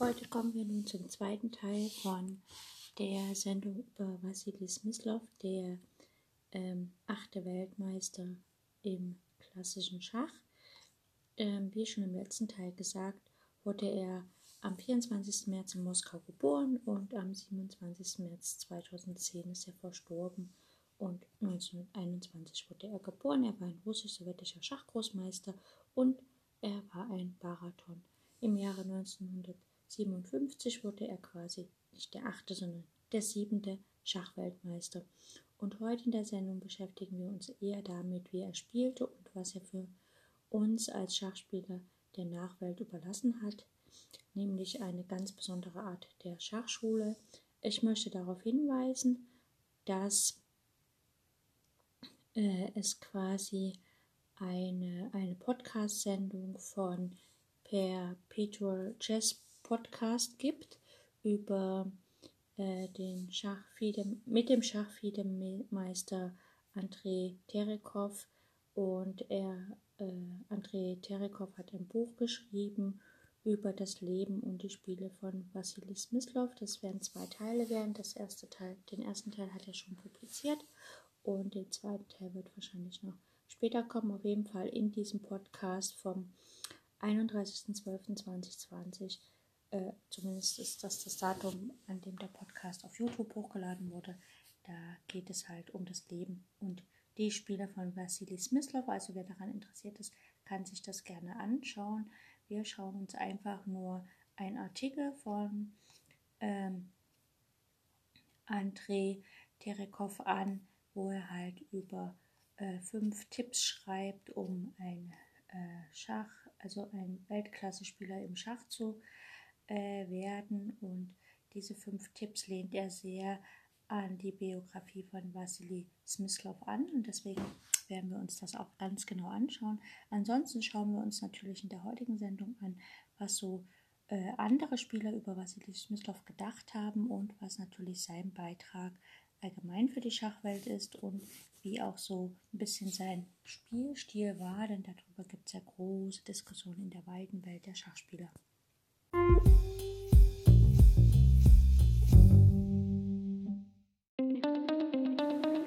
Heute kommen wir nun zum zweiten Teil von der Sendung über Wassili Smyslov, der ähm, achte Weltmeister im klassischen Schach. Ähm, wie schon im letzten Teil gesagt, wurde er am 24. März in Moskau geboren und am 27. März 2010 ist er verstorben und 1921 wurde er geboren. Er war ein russisch-sowjetischer Schachgroßmeister und er war ein Baraton. Im Jahre 1900 57 wurde er quasi nicht der achte, sondern der siebente Schachweltmeister. Und heute in der Sendung beschäftigen wir uns eher damit, wie er spielte und was er für uns als Schachspieler der Nachwelt überlassen hat, nämlich eine ganz besondere Art der Schachschule. Ich möchte darauf hinweisen, dass äh, es quasi eine, eine Podcast-Sendung von Perpetual Chess Podcast gibt über äh, den Schachfide, mit dem Schachfidemeister Andrei Terekov und er, äh, Andrei Terekov hat ein Buch geschrieben über das Leben und die Spiele von Wassili Smyslov. Das werden zwei Teile werden. Das erste Teil, den ersten Teil hat er schon publiziert und der zweite Teil wird wahrscheinlich noch später kommen. Auf jeden Fall in diesem Podcast vom 31.12.2020 äh, zumindest ist das das Datum, an dem der Podcast auf YouTube hochgeladen wurde. Da geht es halt um das Leben und die Spiele von Vasily Smyslov. Also wer daran interessiert ist, kann sich das gerne anschauen. Wir schauen uns einfach nur einen Artikel von ähm, Andrei Terekov an, wo er halt über äh, fünf Tipps schreibt, um ein äh, Schach, also ein Weltklasse-Spieler im Schach zu äh, werden. Und diese fünf Tipps lehnt er sehr an die Biografie von Wassily Smyslov an und deswegen werden wir uns das auch ganz genau anschauen. Ansonsten schauen wir uns natürlich in der heutigen Sendung an, was so äh, andere Spieler über Wassily Smyslov gedacht haben und was natürlich sein Beitrag allgemein für die Schachwelt ist und wie auch so ein bisschen sein Spielstil war, denn darüber gibt es ja große Diskussionen in der weiten Welt der Schachspieler.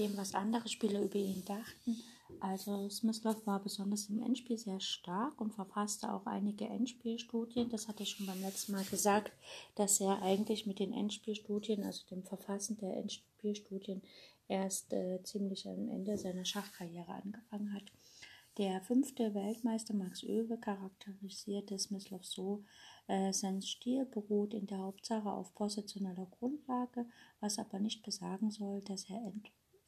Dem, was andere Spieler über ihn dachten. Also Smyslov war besonders im Endspiel sehr stark und verfasste auch einige Endspielstudien. Das hatte ich schon beim letzten Mal gesagt, dass er eigentlich mit den Endspielstudien, also dem Verfassen der Endspielstudien, erst äh, ziemlich am Ende seiner Schachkarriere angefangen hat. Der fünfte Weltmeister Max Oewe charakterisierte Smyslov so, äh, sein Stil beruht in der Hauptsache auf positioneller Grundlage, was aber nicht besagen soll, dass er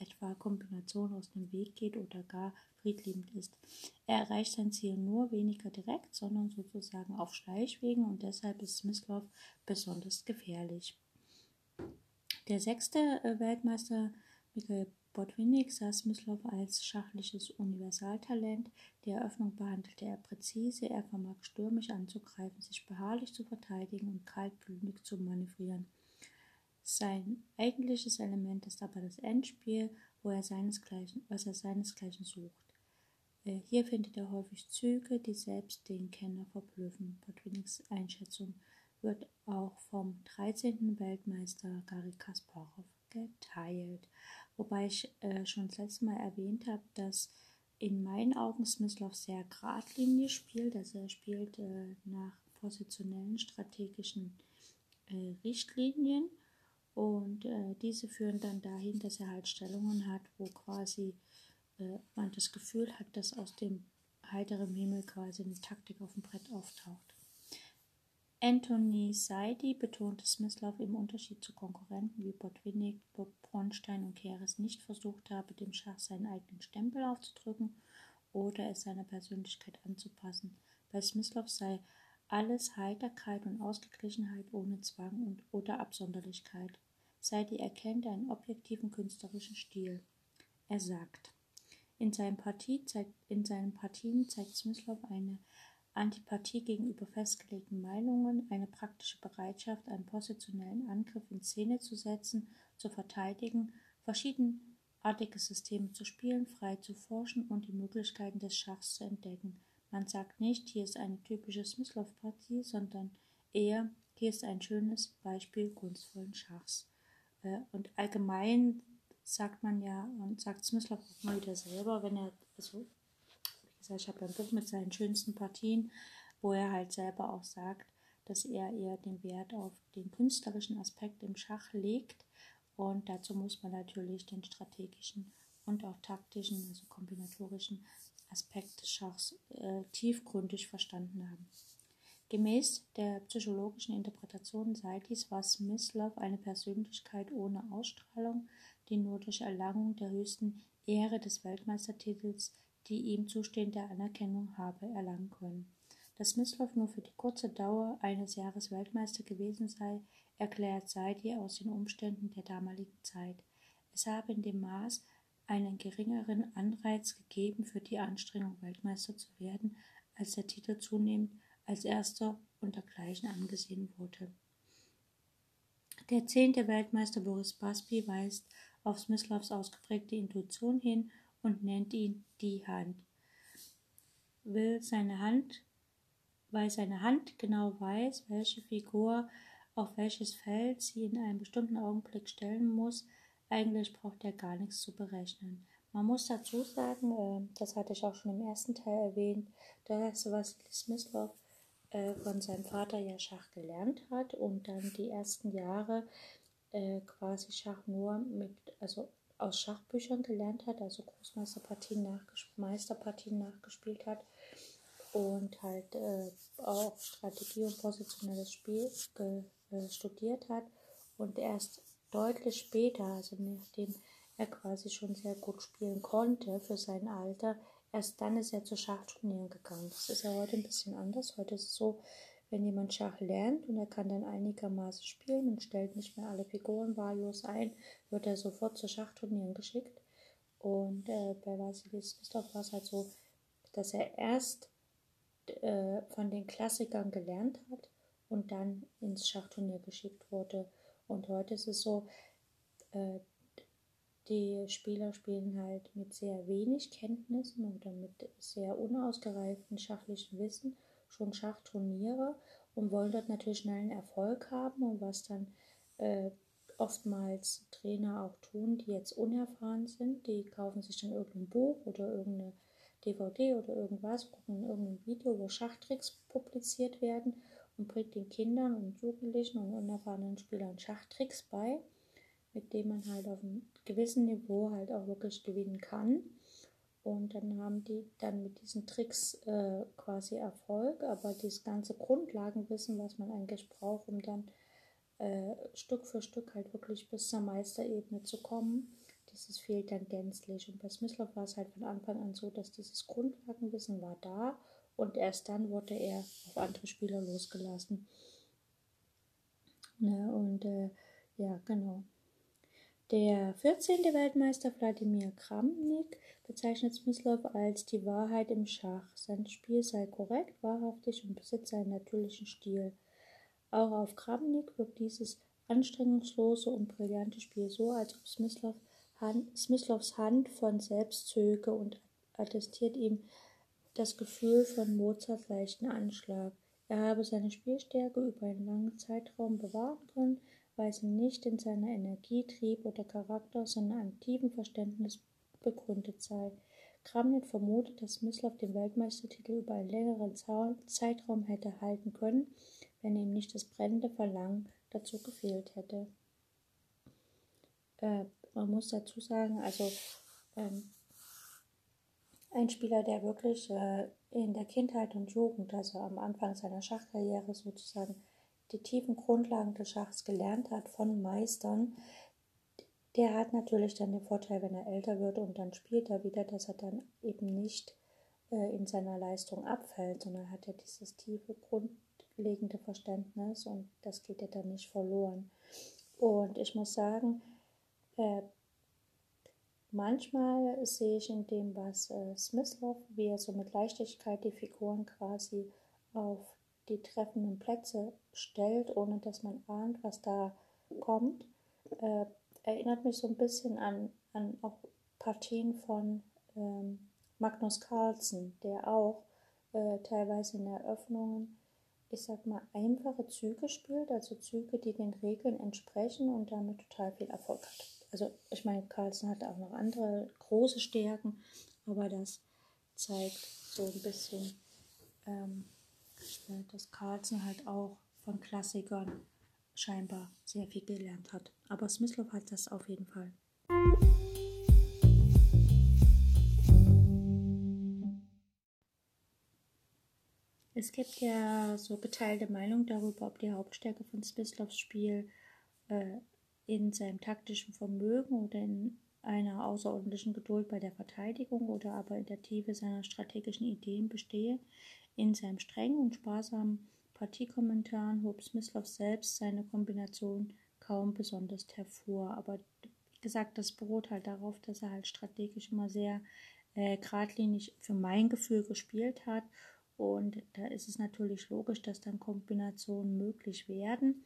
etwa Kombinationen aus dem Weg geht oder gar friedliebend ist. Er erreicht sein Ziel nur weniger direkt, sondern sozusagen auf Schleichwegen und deshalb ist Smyslov besonders gefährlich. Der sechste äh, Weltmeister Mikhail Botwinnik sah Smyslov als schachliches Universaltalent. Die Eröffnung behandelte er präzise, er vermag stürmisch anzugreifen, sich beharrlich zu verteidigen und kaltblütig zu manövrieren. Sein eigentliches Element ist aber das Endspiel, wo er seinesgleichen, was er seinesgleichen sucht. Äh, hier findet er häufig Züge, die selbst den Kenner verblüffen. Botwinniks Einschätzung wird auch vom 13. Weltmeister Gary Kasparov geteilt. Wobei ich äh, schon das letzte Mal erwähnt habe, dass in meinen Augen Smyslov sehr geradlinig spielt. Also er spielt äh, nach positionellen strategischen äh, Richtlinien und äh, diese führen dann dahin, dass er halt Stellungen hat, wo quasi äh, man das Gefühl hat, dass aus dem heiteren Himmel quasi eine Taktik auf dem Brett auftaucht. Anthony Seidi betonte Smyslov im Unterschied zu Konkurrenten wie Botwinnik, Bronstein und Keres nicht versucht habe, dem Schach seinen eigenen Stempel aufzudrücken oder es seiner Persönlichkeit anzupassen. Bei Smyslov sei alles Heiterkeit und Ausgeglichenheit ohne Zwang und oder Absonderlichkeit. sei die erkennt einen objektiven künstlerischen Stil. Er sagt, in seinen, Partie zeigt, in seinen Partien zeigt Smyslov eine Antipathie gegenüber festgelegten Meinungen, eine praktische Bereitschaft, einen positionellen Angriff in Szene zu setzen, zu verteidigen, verschiedenartige Systeme zu spielen, frei zu forschen und die Möglichkeiten des Schachs zu entdecken. Man sagt nicht, hier ist eine typische Smyslov-Partie, sondern eher, hier ist ein schönes Beispiel kunstvollen Schachs. Äh, und allgemein sagt man ja, und sagt Smyslov auch mal wieder selber, wenn er, also, wie gesagt, ich habe ein Buch mit seinen schönsten Partien, wo er halt selber auch sagt, dass er eher den Wert auf den künstlerischen Aspekt im Schach legt. Und dazu muss man natürlich den strategischen und auch taktischen, also kombinatorischen Aspekt des Schachs äh, tiefgründig verstanden haben. Gemäß der psychologischen Interpretation Saitis war Smyslov eine Persönlichkeit ohne Ausstrahlung, die nur durch Erlangung der höchsten Ehre des Weltmeistertitels die ihm zustehende Anerkennung habe erlangen können. Dass Smyslov nur für die kurze Dauer eines Jahres Weltmeister gewesen sei, erklärt Saidi aus den Umständen der damaligen Zeit. Es habe in dem Maß einen geringeren Anreiz gegeben, für die Anstrengung Weltmeister zu werden, als der Titel zunehmend als erster und dergleichen angesehen wurde. Der zehnte Weltmeister Boris Baspi weist auf Smyslovs ausgeprägte Intuition hin und nennt ihn die Hand. Will seine Hand, weil seine Hand genau weiß, welche Figur auf welches Feld sie in einem bestimmten Augenblick stellen muss, eigentlich braucht er gar nichts zu berechnen. Man muss dazu sagen, äh, das hatte ich auch schon im ersten Teil erwähnt, dass Vasily Smyslov äh, von seinem Vater ja Schach gelernt hat und dann die ersten Jahre äh, quasi Schach nur mit, also aus Schachbüchern gelernt hat, also Großmeisterpartien, nachges Meisterpartien nachgespielt hat und halt äh, auch Strategie und positionelles Spiel äh, studiert hat und erst deutlich später, also nachdem er quasi schon sehr gut spielen konnte für sein Alter, erst dann ist er zu Schachturnieren gegangen. Das ist ja heute ein bisschen anders. Heute ist es so, wenn jemand Schach lernt und er kann dann einigermaßen spielen und stellt nicht mehr alle Figuren wahllos ein, wird er sofort zu Schachturnieren geschickt. Und äh, bei Vasilis Christoph war es halt so, dass er erst äh, von den Klassikern gelernt hat und dann ins Schachturnier geschickt wurde. Und heute ist es so, äh, die Spieler spielen halt mit sehr wenig Kenntnissen oder mit sehr unausgereiftem schachlichen Wissen schon Schachturniere und wollen dort natürlich schnellen Erfolg haben. Und was dann äh, oftmals Trainer auch tun, die jetzt unerfahren sind, die kaufen sich dann irgendein Buch oder irgendeine DVD oder irgendwas, gucken in irgendein Video, wo Schachtricks publiziert werden und bringt den Kindern und Jugendlichen und unerfahrenen Spielern Schachtricks bei, mit denen man halt auf einem gewissen Niveau halt auch wirklich gewinnen kann. Und dann haben die dann mit diesen Tricks äh, quasi Erfolg, aber das ganze Grundlagenwissen, was man eigentlich braucht, um dann äh, Stück für Stück halt wirklich bis zur Meisterebene zu kommen, dieses fehlt dann gänzlich. Und bei Smyslov war es halt von Anfang an so, dass dieses Grundlagenwissen war da und erst dann wurde er auf andere Spieler losgelassen. Ne, und äh, ja, genau. Der 14. Weltmeister Wladimir Kramnik bezeichnet Smyslov als die Wahrheit im Schach. Sein Spiel sei korrekt, wahrhaftig und besitze einen natürlichen Stil. Auch auf Kramnik wirkt dieses anstrengungslose und brillante Spiel so, als ob Smyslov Hand, Smyslovs Hand von selbst zöge und attestiert ihm das Gefühl von Mozarts leichten Anschlag. Er habe seine Spielstärke über einen langen Zeitraum bewahren können, weil sie nicht in seiner Energie, Trieb oder Charakter, sondern einem tiefen Verständnis begründet sei. Kramnik vermutet, dass Smyslov den Weltmeistertitel über einen längeren Zeitraum hätte halten können, wenn ihm nicht das brennende Verlangen dazu gefehlt hätte. Äh, man muss dazu sagen, also ähm, ein Spieler, der wirklich äh, in der Kindheit und Jugend, also am Anfang seiner Schachkarriere sozusagen, die tiefen Grundlagen des Schachs gelernt hat von Meistern, der hat natürlich dann den Vorteil, wenn er älter wird und dann spielt er wieder, dass er dann eben nicht äh, in seiner Leistung abfällt, sondern hat ja dieses tiefe, grundlegende Verständnis und das geht ja dann nicht verloren. Und ich muss sagen, äh, manchmal sehe ich in dem, was äh, Smyslov, wie er so mit Leichtigkeit die Figuren quasi auf die treffenden Plätze stellt, ohne dass man ahnt, was da kommt, äh, erinnert mich so ein bisschen an, an auch Partien von ähm, Magnus Carlsen, der auch äh, teilweise in Eröffnungen, ich sag mal, einfache Züge spielt, also Züge, die den Regeln entsprechen und damit total viel Erfolg hat. Also ich meine, Carlsen hat auch noch andere große Stärken, aber das zeigt so ein bisschen, ähm, dass Carlsen halt auch von Klassikern scheinbar sehr viel gelernt hat. Aber Smyslov hat das auf jeden Fall. Es gibt ja so geteilte Meinung darüber, ob die Hauptstärke von Smyslovs Spiel äh, in seinem taktischen Vermögen oder in einer außerordentlichen Geduld bei der Verteidigung oder aber in der Tiefe seiner strategischen Ideen bestehe. In seinem strengen und sparsamen Partiekommentaren hob Smyslov selbst seine Kombination kaum besonders hervor. Aber wie gesagt, das beruht halt darauf, dass er halt strategisch immer sehr äh, geradlinig für mein Gefühl gespielt hat und da ist es natürlich logisch, dass dann Kombinationen möglich werden.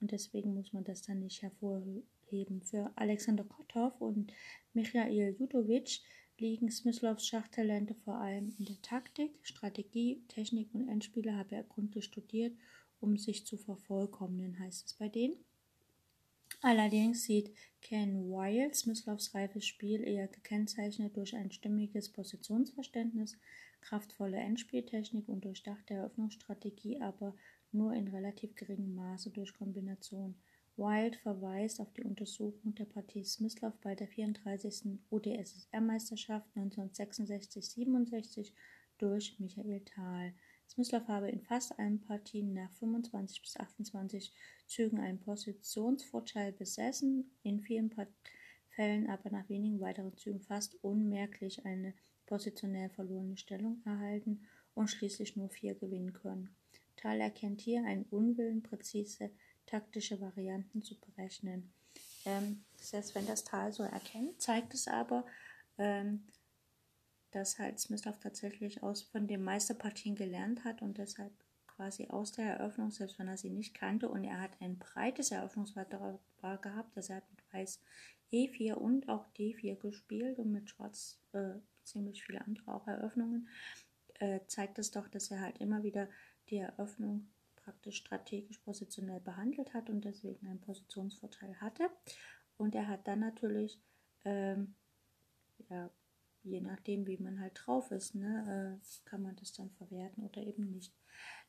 Und deswegen muss man das dann nicht hervorheben. Für Alexander Kotov und Michail Judovic liegen Smyslovs Schachtalente vor allem in der Taktik, Strategie, Technik und Endspiele habe er gründlich studiert, um sich zu vervollkommnen, heißt es bei denen. Allerdings sieht Ken Wilde Smyslovs reifes Spiel eher gekennzeichnet durch ein stimmiges Positionsverständnis, kraftvolle Endspieltechnik und durchdachte Eröffnungsstrategie, aber nur in relativ geringem Maße durch Kombination. Wild verweist auf die Untersuchung der Partie Smyslov bei der 34. UdSSR-Meisterschaft 1966-67 durch Michael Thal. Smyslov habe in fast allen Partien nach 25 bis 28 Zügen einen Positionsvorteil besessen, in vielen Fällen aber nach wenigen weiteren Zügen fast unmerklich eine positionell verlorene Stellung erhalten und schließlich nur vier gewinnen können. Thal erkennt hier einen Unwillen, präzise taktische Varianten zu berechnen. Ähm, selbst wenn das Tal so erkennt, zeigt es aber, ähm, dass Smyslov tatsächlich aus von den Meisterpartien gelernt hat und deshalb quasi aus der Eröffnung, selbst wenn er sie nicht kannte, und er hat ein breites Eröffnungsrepertoire gehabt, dass er hat mit Weiß E4 und auch D4 gespielt und mit Schwarz äh, ziemlich viele andere auch Eröffnungen, äh, zeigt es doch, dass er halt immer wieder die Eröffnung praktisch strategisch positionell behandelt hat und deswegen einen Positionsvorteil hatte. Und er hat dann natürlich, ähm, ja, je nachdem, wie man halt drauf ist, ne, äh, kann man das dann verwerten oder eben nicht.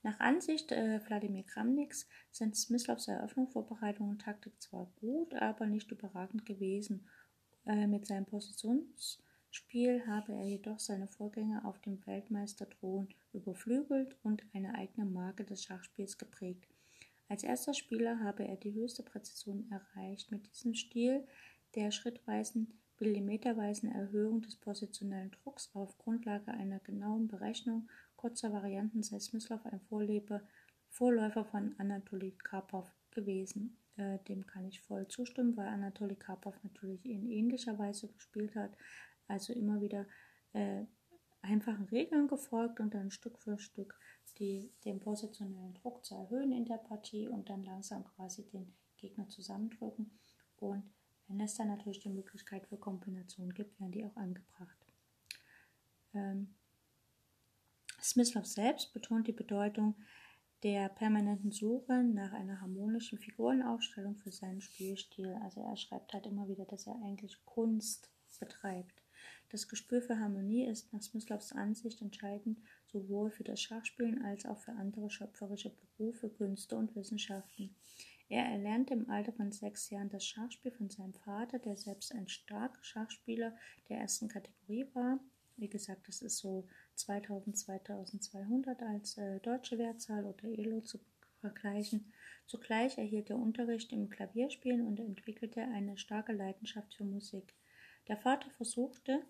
Nach Ansicht äh, Wladimir Kramniks sind Smyslovs Eröffnung, und Taktik zwar gut, aber nicht überragend gewesen. Äh, mit seinem Positions- Spiel habe er jedoch seine Vorgänger auf dem Weltmeisterthron überflügelt und eine eigene Marke des Schachspiels geprägt. Als erster Spieler habe er die höchste Präzision erreicht. Mit diesem Stil der schrittweisen, millimeterweisen Erhöhung des positionellen Drucks auf Grundlage einer genauen Berechnung kurzer Varianten sei Smyslov ein Vorleber, Vorläufer von Anatoly Karpov gewesen. Äh, dem kann ich voll zustimmen, weil Anatoly Karpov natürlich in ähnlicher Weise gespielt hat, also immer wieder äh, einfachen Regeln gefolgt und dann Stück für Stück die, den positionellen Druck zu erhöhen in der Partie und dann langsam quasi den Gegner zusammendrücken. Und wenn es dann natürlich die Möglichkeit für Kombinationen gibt, werden die auch angebracht. Ähm, Smyslov selbst betont die Bedeutung der permanenten Suche nach einer harmonischen Figurenaufstellung für seinen Spielstil. Also er schreibt halt immer wieder, dass er eigentlich Kunst betreibt. Das Gespür für Harmonie ist nach Smyslovs Ansicht entscheidend sowohl für das Schachspielen als auch für andere schöpferische Berufe, Künste und Wissenschaften. Er erlernte im Alter von sechs Jahren das Schachspiel von seinem Vater, der selbst ein starker Schachspieler der ersten Kategorie war. Wie gesagt, das ist so 2000, 2200 als äh, deutsche Wertzahl oder ELO zu vergleichen. Zugleich erhielt er Unterricht im Klavierspielen und entwickelte eine starke Leidenschaft für Musik. Der Vater versuchte,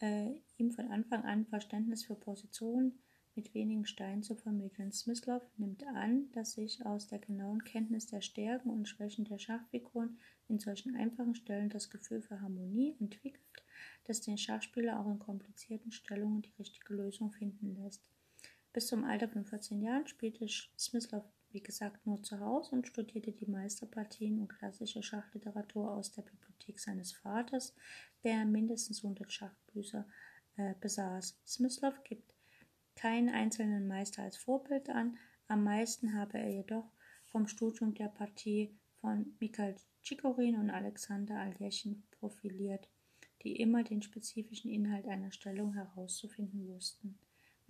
äh, ihm von Anfang an Verständnis für Positionen mit wenigen Steinen zu vermitteln. Smyslov nimmt an, dass sich aus der genauen Kenntnis der Stärken und Schwächen der Schachfiguren in solchen einfachen Stellen das Gefühl für Harmonie entwickelt, das den Schachspieler auch in komplizierten Stellungen die richtige Lösung finden lässt. Bis zum Alter von 14 Jahren spielte Smyslov, wie gesagt, nur zu Hause und studierte die Meisterpartien und klassische Schachliteratur aus der Bibliothek seines Vaters, der mindestens 100 Schachbücher äh, besaß. Smyslov gibt keinen einzelnen Meister als Vorbild an, am meisten habe er jedoch vom Studium der Partie von Mikhail Chigorin und Alexander Aljechin profiliert, die immer den spezifischen Inhalt einer Stellung herauszufinden wussten.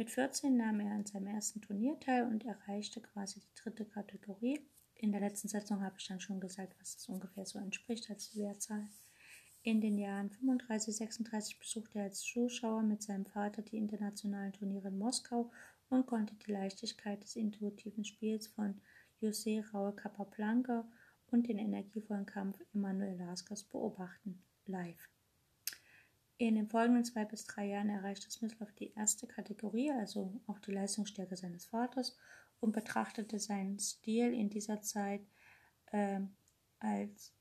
Mit 14 nahm er an seinem ersten Turnier teil und erreichte quasi die dritte Kategorie. In der letzten Sitzung habe ich dann schon gesagt, was das ungefähr so entspricht als Wertzahl. In den Jahren 35, 36 besuchte er als Zuschauer mit seinem Vater die internationalen Turniere in Moskau und konnte die Leichtigkeit des intuitiven Spiels von José Raúl Capablanca und den energievollen Kampf Emanuel Laskas beobachten, live. In den folgenden zwei bis drei Jahren erreichte Smyslov die erste Kategorie, also auch die Leistungsstärke seines Vaters, und betrachtete seinen Stil in dieser Zeit äh, als,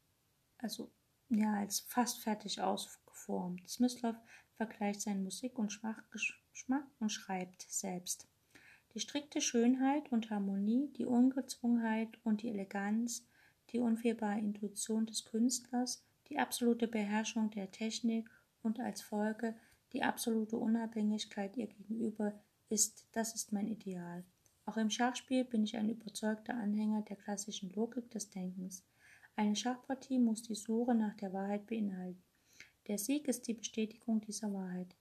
also, ja, als fast fertig ausgeformt. Smyslov vergleicht seinen Musik- und Geschmack und schreibt selbst. Die strikte Schönheit und Harmonie, die Ungezwungenheit und die Eleganz, die unfehlbare Intuition des Künstlers, die absolute Beherrschung der Technik und als Folge die absolute Unabhängigkeit ihr gegenüber ist, das ist mein Ideal. Auch im Schachspiel bin ich ein überzeugter Anhänger der klassischen Logik des Denkens. Eine Schachpartie muss die Suche nach der Wahrheit beinhalten. Der Sieg ist die Bestätigung dieser Wahrheit.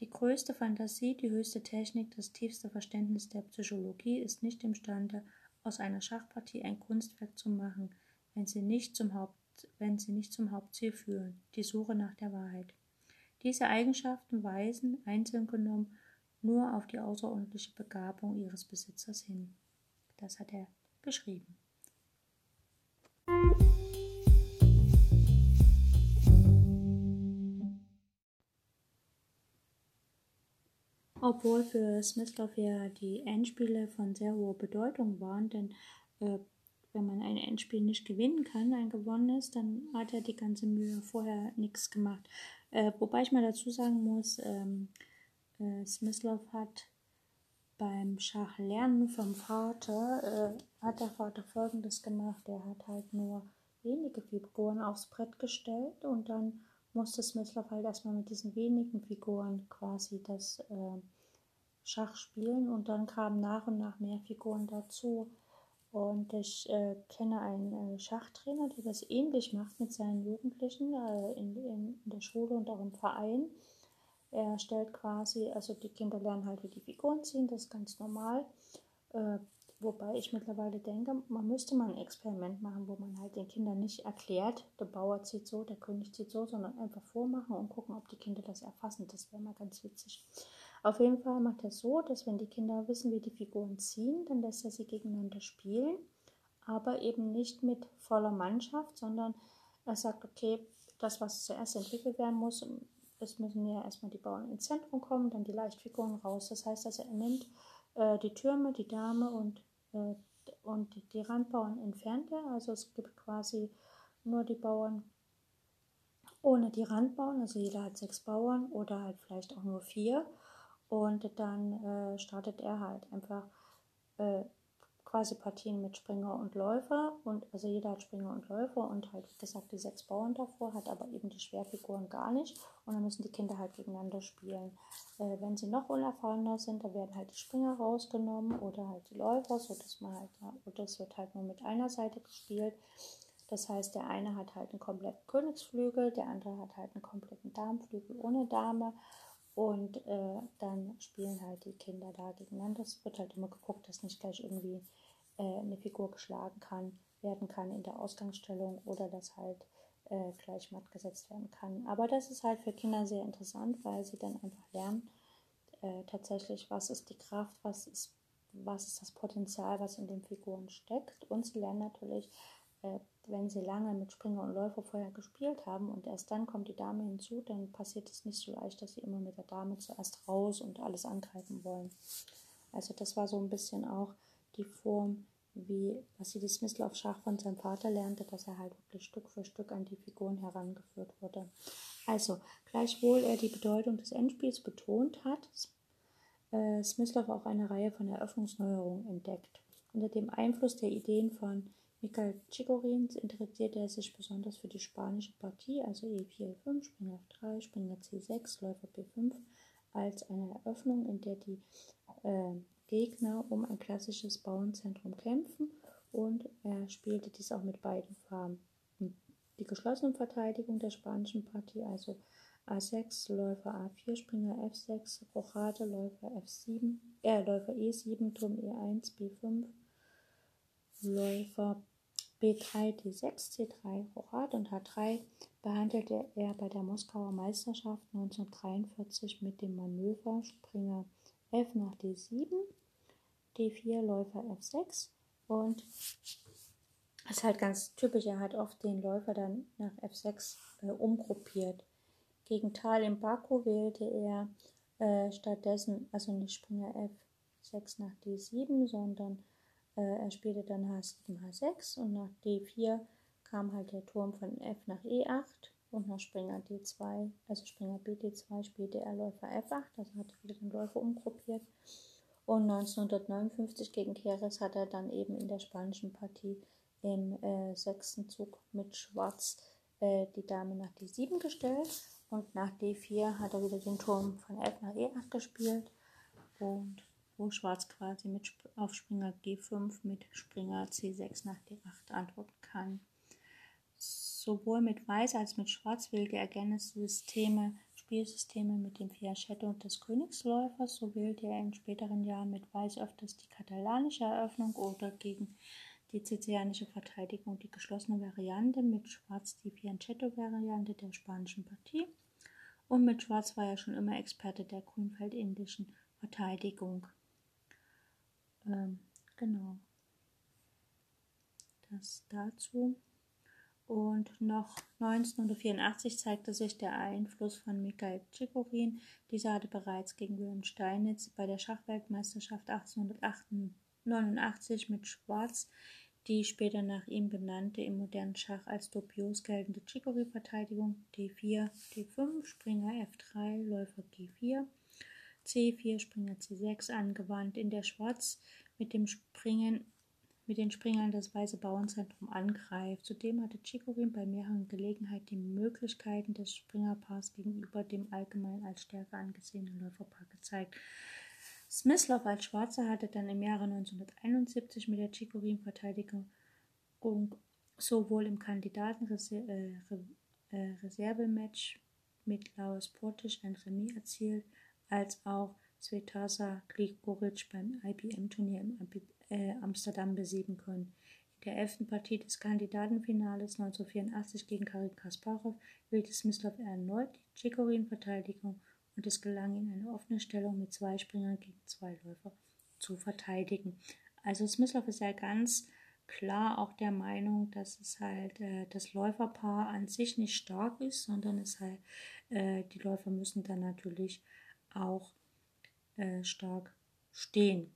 Die größte Fantasie, die höchste Technik, das tiefste Verständnis der Psychologie ist nicht imstande, aus einer Schachpartie ein Kunstwerk zu machen, wenn sie nicht zum Haupt wenn sie nicht zum Hauptziel führen, die Suche nach der Wahrheit. Diese Eigenschaften weisen, einzeln genommen, nur auf die außerordentliche Begabung ihres Besitzers hin. Das hat er geschrieben. Obwohl für Smyslov ja die Endspiele von sehr hoher Bedeutung waren, denn äh, wenn man ein Endspiel nicht gewinnen kann, ein gewonnenes, dann hat er die ganze Mühe vorher nichts gemacht. Äh, wobei ich mal dazu sagen muss, ähm, äh, Smyslov hat beim Schachlernen vom Vater, äh, hat der Vater folgendes gemacht, er hat halt nur wenige Figuren aufs Brett gestellt und dann musste Smyslov halt erstmal mit diesen wenigen Figuren quasi das äh, Schach spielen und dann kamen nach und nach mehr Figuren dazu. Und ich äh, kenne einen äh, Schachtrainer, der das ähnlich macht mit seinen Jugendlichen äh, in, in, der Schule und auch im Verein. Er stellt quasi, also die Kinder lernen halt, wie die Figuren ziehen, das ist ganz normal. Äh, wobei ich mittlerweile denke, man müsste mal ein Experiment machen, wo man halt den Kindern nicht erklärt, der Bauer zieht so, der König zieht so, sondern einfach vormachen und gucken, ob die Kinder das erfassen. Das wäre mal ganz witzig. Auf jeden Fall macht er so, dass wenn die Kinder wissen, wie die Figuren ziehen, dann lässt er sie gegeneinander spielen, aber eben nicht mit voller Mannschaft, sondern er sagt, okay, das, was zuerst entwickelt werden muss, es müssen ja erstmal die Bauern ins Zentrum kommen, dann die Leichtfiguren raus. Das heißt, dass er nimmt äh, die Türme, die Dame und, äh, und die Randbauern entfernt er. Also es gibt quasi nur die Bauern ohne die Randbauern, also jeder hat sechs Bauern oder halt vielleicht auch nur vier. Und dann äh, startet er halt einfach äh, quasi Partien mit Springer und Läufer. Und also jeder hat Springer und Läufer und halt, wie gesagt, die sechs Bauern davor, hat aber eben die Schwerfiguren gar nicht. Und dann müssen die Kinder halt gegeneinander spielen. Äh, wenn sie noch unerfahrener sind, dann werden halt die Springer rausgenommen oder halt die Läufer, sodass man halt, oder es wird halt nur mit einer Seite gespielt. Das heißt, der eine hat halt einen kompletten Königsflügel, der andere hat halt einen kompletten Damenflügel ohne Dame. Und äh, dann spielen halt die Kinder da gegeneinander. Es wird halt immer geguckt, dass nicht gleich irgendwie äh, eine Figur geschlagen kann, werden kann in der Ausgangsstellung oder dass halt äh, gleich matt gesetzt werden kann. Aber das ist halt für Kinder sehr interessant, weil sie dann einfach lernen, äh, tatsächlich, was ist die Kraft, was ist, was ist das Potenzial, was in den Figuren steckt. Und sie lernen natürlich, äh, wenn sie lange mit Springer und Läufer vorher gespielt haben und erst dann kommt die Dame hinzu, dann passiert es nicht so leicht, dass sie immer mit der Dame zuerst raus und alles angreifen wollen. Also das war so ein bisschen auch die Form, wie Vassili Smyslov Schach von seinem Vater lernte, dass er halt wirklich Stück für Stück an die Figuren herangeführt wurde. Also, gleichwohl er die Bedeutung des Endspiels betont hat, äh, Smyslov auch eine Reihe von Eröffnungsneuerungen entdeckt. Unter dem Einfluss der Ideen von Mikhail Chigorin interessierte er sich besonders für die spanische Partie, also E4, E5, Springer F3, Springer C6, Läufer B5, als eine Eröffnung, in der die äh, Gegner um ein klassisches Bauernzentrum kämpfen und er spielte dies auch mit beiden Farben. Die geschlossene Verteidigung der spanischen Partie, also A6, Läufer A4, Springer F6, Rochade, Läufer F7, äh, Läufer E7, Turm E1, B5, Läufer B3, D6, C3, Rochade und H3 behandelte er bei der Moskauer Meisterschaft 1943 mit dem Manöver Springer F nach D7, D4, Läufer F6 und das ist halt ganz typisch, er hat oft den Läufer dann nach F6 äh, umgruppiert. Gegen Tal im Baku wählte er äh, stattdessen, also nicht Springer F6 nach D7, sondern äh, er spielte dann H7, H6 und nach D4 kam halt der Turm von F nach E8 und nach Springer D2, also Springer BD2 spielte er Läufer F8, also hat er wieder den Läufer umgruppiert. Und 1959 gegen Keres hat er dann eben in der spanischen Partie im äh, sechsten Zug mit Schwarz äh, die Dame nach D7 gestellt. Und nach D4 hat er wieder den Turm von F nach E8 gespielt. Und wo Schwarz quasi mit auf Springer G5 mit Springer C6 nach D8 antworten kann. Sowohl mit Weiß als mit Schwarz wählte er gerne Systeme, Spielsysteme mit dem Fianchetto des Königsläufers. So wählte er in späteren Jahren mit Weiß öfters die katalanische Eröffnung oder gegen die sizilianische Verteidigung die geschlossene Variante, mit Schwarz die Fianchetto-Variante der spanischen Partie. Und mit Schwarz war er schon immer Experte der grünfeldindischen Verteidigung. Ähm, genau. Das dazu. Und noch 1984 zeigte sich der Einfluss von Mikhail Tschigorin. Dieser hatte bereits gegen Wilhelm Steinitz bei der Schachweltmeisterschaft 1889 mit Schwarz die später nach ihm benannte im modernen Schach als dubios geltende Chicory-Verteidigung D4, D5, Springer F3, Läufer G4, C4, Springer C6 angewandt, in der Schwarz mit dem Springen mit den Springern das weiße Bauernzentrum angreift. Zudem hatte Chicorin bei mehreren Gelegenheiten die Möglichkeiten des Springerpaars gegenüber dem allgemein als stärker angesehenen Läuferpaar gezeigt. Smyslov als Schwarzer hatte dann im Jahre 1971 mit der Chicorin-Verteidigung sowohl im Kandidatenreservematch mit Laos Portisch ein Remis erzielt, als auch Svetasa Gligoric beim IBM-Turnier in äh, Amsterdam besiegen können. In der elften Partie des Kandidatenfinales 1984 gegen Karin Kasparov wählte Smyslov erneut die Chicorin-Verteidigung und es gelang ihm, eine offene Stellung mit zwei Springern gegen zwei Läufer zu verteidigen. Also Smyslov ist ja ganz klar auch der Meinung, dass es halt äh, das Läuferpaar an sich nicht stark ist, sondern es halt, äh, die Läufer müssen dann natürlich auch äh, stark stehen.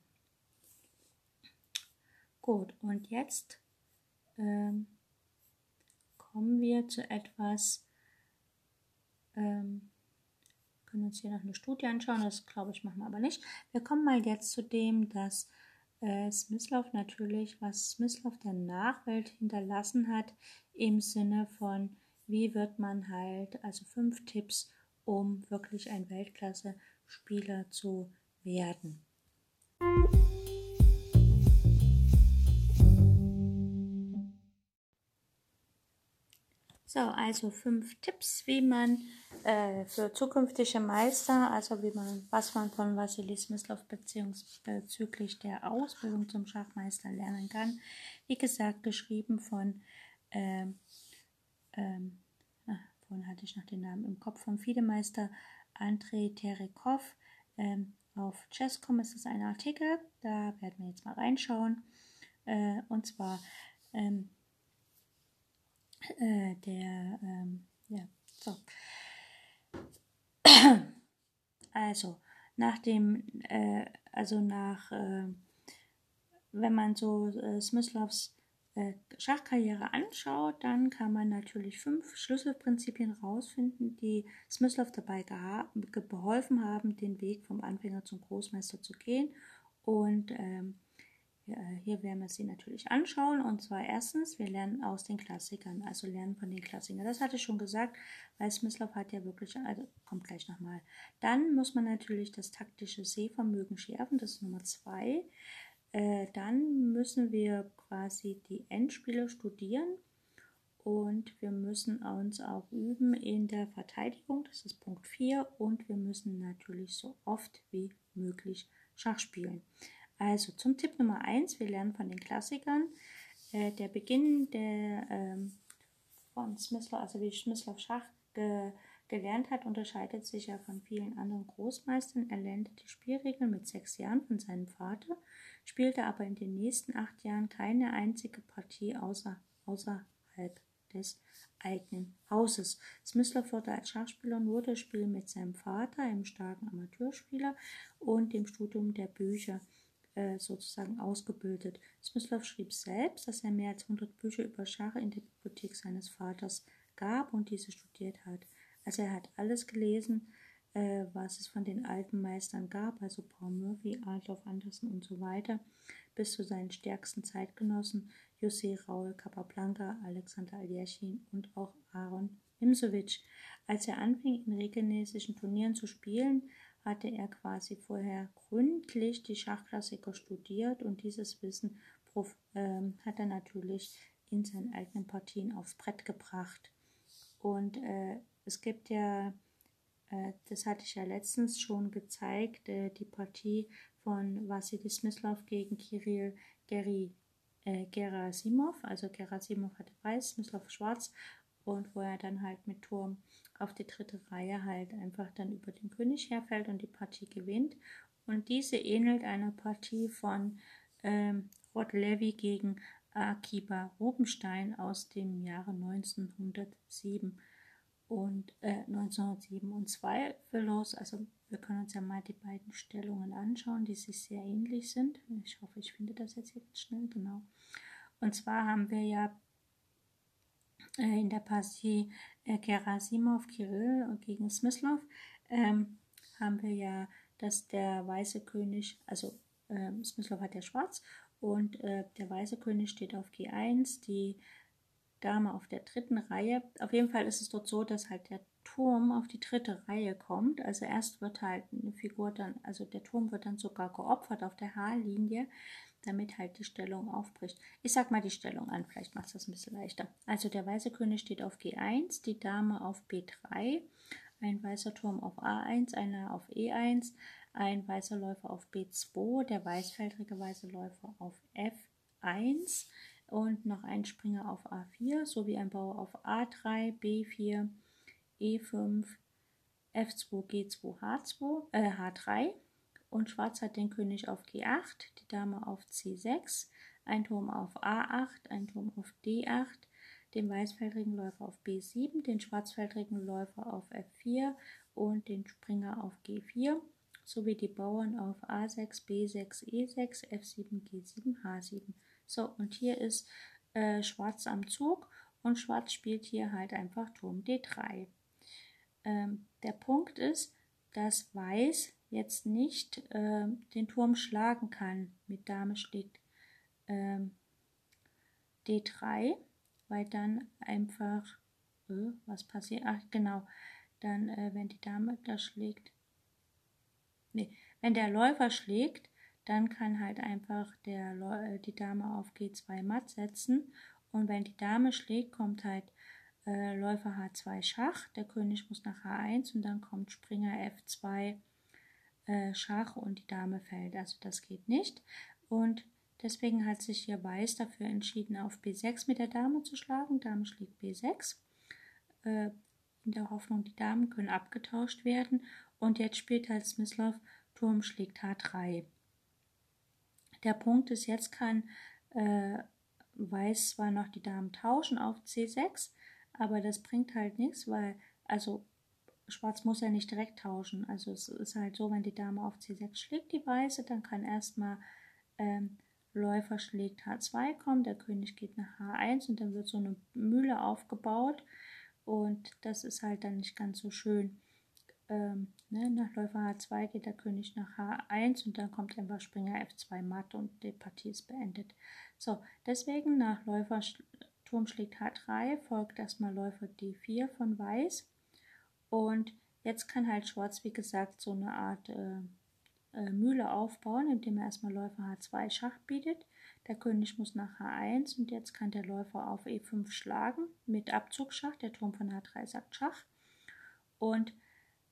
Gut, und jetzt ähm, kommen wir zu etwas, ähm, können uns hier noch eine Studie anschauen, das glaube ich machen wir aber nicht. Wir kommen mal jetzt zu dem, dass äh, Smyslov natürlich, was Smyslov der Nachwelt hinterlassen hat, im Sinne von, wie wird man halt, also fünf Tipps, um wirklich ein Weltklasse-Spieler zu werden. So, also fünf Tipps, wie man äh, für zukünftige Meister, also wie man, was man von Vassili Smyslov bezüglich der Ausbildung zum Schachmeister lernen kann. Wie gesagt, geschrieben von, ähm, ähm, ach, vorhin hatte ich noch den Namen im Kopf, vom Fiedemeister Andrei Terekov. Ähm, auf Chesscom ist es ein Artikel, da werden wir jetzt mal reinschauen. Äh, und zwar, ähm, äh, der, ähm, ja, so. Also, nach dem, äh, also nach, äh, wenn man so äh, Smyslovs Schachkarriere anschaut, dann kann man natürlich fünf Schlüsselprinzipien herausfinden, die Smyslov dabei geholfen haben, den Weg vom Anfänger zum Großmeister zu gehen. Und ähm, hier werden wir sie natürlich anschauen. Und zwar erstens, wir lernen aus den Klassikern, also lernen von den Klassikern. Das hatte ich schon gesagt, weil Smyslov hat ja wirklich, also kommt gleich nochmal. Dann muss man natürlich das taktische Sehvermögen schärfen, das ist Nummer zwei. Äh, dann müssen wir quasi die Endspiele studieren und wir müssen uns auch üben in der Verteidigung, das ist Punkt 4 und wir müssen natürlich so oft wie möglich Schach spielen. Also zum Tipp Nummer 1, wir lernen von den Klassikern. Äh, der Beginn der, ähm, von Smyslov, also wie Smyslov Schach ge gelernt hat, unterscheidet sich ja von vielen anderen Großmeistern. Er lernte die Spielregeln mit sechs Jahren von seinem Vater spielte aber in den nächsten acht Jahren keine einzige Partie außer, außerhalb des eigenen Hauses. Smyslov wurde als Schachspieler nur das Spiel mit seinem Vater, einem starken Amateurspieler, und dem Studium der Bücher äh, sozusagen ausgebildet. Smyslov schrieb selbst, dass er mehr als 100 Bücher über Schach in der Bibliothek seines Vaters gab und diese studiert hat. Also er hat alles gelesen, äh, was es von den alten Meistern gab, also Paul Murphy, Adolf Andersen und so weiter, bis zu seinen stärksten Zeitgenossen José Raul Capablanca, Alexander Aljechin und auch Aaron Nimzowitsch. Als er anfing, in regelmäßigen Turnieren zu spielen, hatte er quasi vorher gründlich die Schachklassiker studiert und dieses Wissen ähm, hat er natürlich in seinen eigenen Partien aufs Brett gebracht. Und äh, es gibt ja das hatte ich ja letztens schon gezeigt, äh, die Partie von Vassili Smyslov gegen Kirill Geri, äh, Gerasimov. Also Gerasimov hatte weiß, Smyslov schwarz und wo er dann halt mit Turm auf die dritte Reihe halt einfach dann über den König herfällt und die Partie gewinnt. Und diese ähnelt einer Partie von ähm, Rod Levy gegen Akiba Rubenstein aus dem Jahre 1907 und äh, 1907 und zweifellos, also wir können uns ja mal die beiden Stellungen anschauen, die sich sehr ähnlich sind. Ich hoffe, ich finde das jetzt jetzt schnell, genau. Und zwar haben wir ja äh, in der Partie äh, Gerasimov, Kirill gegen Smyslov, ähm, haben wir ja, dass der weiße König, also äh, Smyslov hat ja schwarz und äh, der weiße König steht auf G1, die Dame auf der dritten Reihe. Auf jeden Fall ist es dort so, dass halt der Turm auf die dritte Reihe kommt. Also erst wird halt eine Figur dann, also der Turm wird dann sogar geopfert auf der H-Linie, damit halt die Stellung aufbricht. Ich sag mal die Stellung an, vielleicht macht es das ein bisschen leichter. Also der weiße König steht auf G1, die Dame auf B3, ein weißer Turm auf A1, einer auf E1, ein weißer Läufer auf B2, der weißfeldrige weiße Läufer auf F1, und noch ein Springer auf A4 sowie ein Bauer auf A3, B4, E5, F2, G2, H2, äh, H3 und Schwarz hat den König auf G8, die Dame auf C6, ein Turm auf A8, ein Turm auf D8, den weißfeldrigen Läufer auf B7, den schwarzfeldrigen Läufer auf F4 und den Springer auf G4 sowie die Bauern auf A6, B6, E6, F7, G7, H7. So, und hier ist äh, Schwarz am Zug und Schwarz spielt hier halt einfach Turm D3. Ähm, der Punkt ist, dass Weiß jetzt nicht äh, den Turm schlagen kann mit Dame schlägt ähm, D3, weil dann einfach, äh, was passiert? Ach genau, dann, äh, wenn die Dame da schlägt, nee, wenn der Läufer schlägt, dann kann halt einfach der, äh, die Dame auf G2 matt setzen und wenn die Dame schlägt, kommt halt äh, Läufer H2 Schach, der König muss nach H1 und dann kommt Springer F2 äh, Schach und die Dame fällt. Also das geht nicht und deswegen hat sich hier Weiß dafür entschieden, auf B6 mit der Dame zu schlagen. Dame schlägt B6 äh, in der Hoffnung, die Damen können abgetauscht werden und jetzt spielt halt Smyslov Turm schlägt H3. Der Punkt ist, jetzt kann äh, Weiß zwar noch die Damen tauschen auf C6, aber das bringt halt nichts, weil, also Schwarz muss ja nicht direkt tauschen. Also es ist halt so, wenn die Dame auf C6 schlägt, die Weiße, dann kann erstmal ähm, Läufer schlägt H2 kommen, der König geht nach H1 und dann wird so eine Mühle aufgebaut und das ist halt dann nicht ganz so schön. Ähm, ne? Nach Läufer H2 geht der König nach H1 und dann kommt einfach Springer F2 matt und die Partie ist beendet. So, deswegen nach Läufer Turm schlägt H3 folgt erstmal Läufer D4 von Weiß und jetzt kann halt Schwarz, wie gesagt, so eine Art äh, äh, Mühle aufbauen, indem er erstmal Läufer H2 Schach bietet. Der König muss nach H1 und jetzt kann der Läufer auf E5 schlagen mit Abzugschach. Der Turm von H3 sagt Schach. Und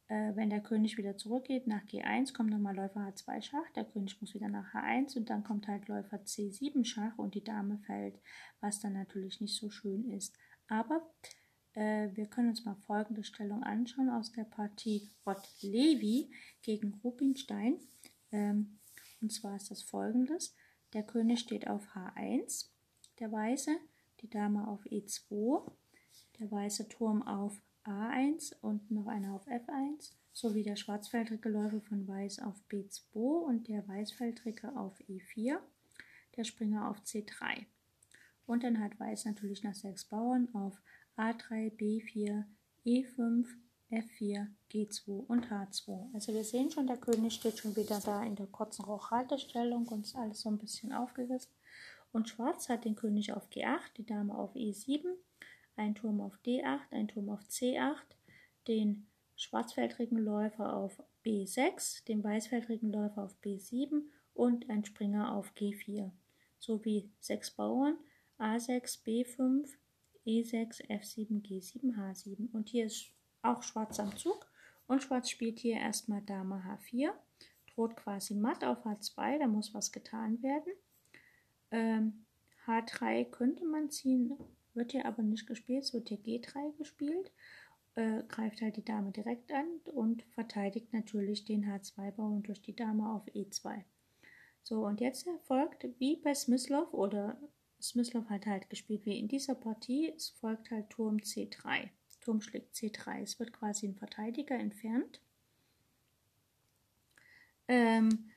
äh, wenn der König wieder zurückgeht nach G1, kommt nochmal Läufer H2 Schach. Der König muss wieder nach H1 und dann kommt halt Läufer C7 Schach und die Dame fällt, was dann natürlich nicht so schön ist. Aber äh, wir können uns mal folgende Stellung anschauen aus der Partie Rott-Levi gegen Rubinstein. Ähm, und zwar ist das folgendes. Der König steht auf H1, der Weiße, die Dame auf E2, der weiße Turm auf A1 und noch einer auf F1, sowie der schwarzfeldrige Läufer von Weiß auf B2 und der weißfeldrige auf E4, der Springer auf C3. Und dann hat Weiß natürlich nach sechs Bauern auf A3, B4, E5, F4, G2 und H2. Also wir sehen schon, der König steht schon wieder da in der kurzen Rochhaltestellung und ist alles so ein bisschen aufgerissen. Und Schwarz hat den König auf G8, die Dame auf E7, ein Turm auf D8, ein Turm auf C8, den schwarzfeldrigen Läufer auf B6, den weißfeldrigen Läufer auf B7 und ein Springer auf G4, sowie sechs Bauern A6, B5, E6, F7, G7, H7. Und hier ist auch Schwarz am Zug. Und Schwarz spielt hier erstmal Dame H4. Droht quasi matt auf H2, da muss was getan werden. Ähm, H3 könnte man ziehen, wird hier aber nicht gespielt, es wird hier G3 gespielt. Äh, greift halt die Dame direkt an und verteidigt natürlich den H2-Bauern durch die Dame auf E2. So, und jetzt erfolgt wie bei Smyslov oder Smyslov hat halt gespielt wie in dieser Partie. Es folgt halt Turm C3. Turm schlägt C3. Es wird quasi ein Verteidiger entfernt. Ähm,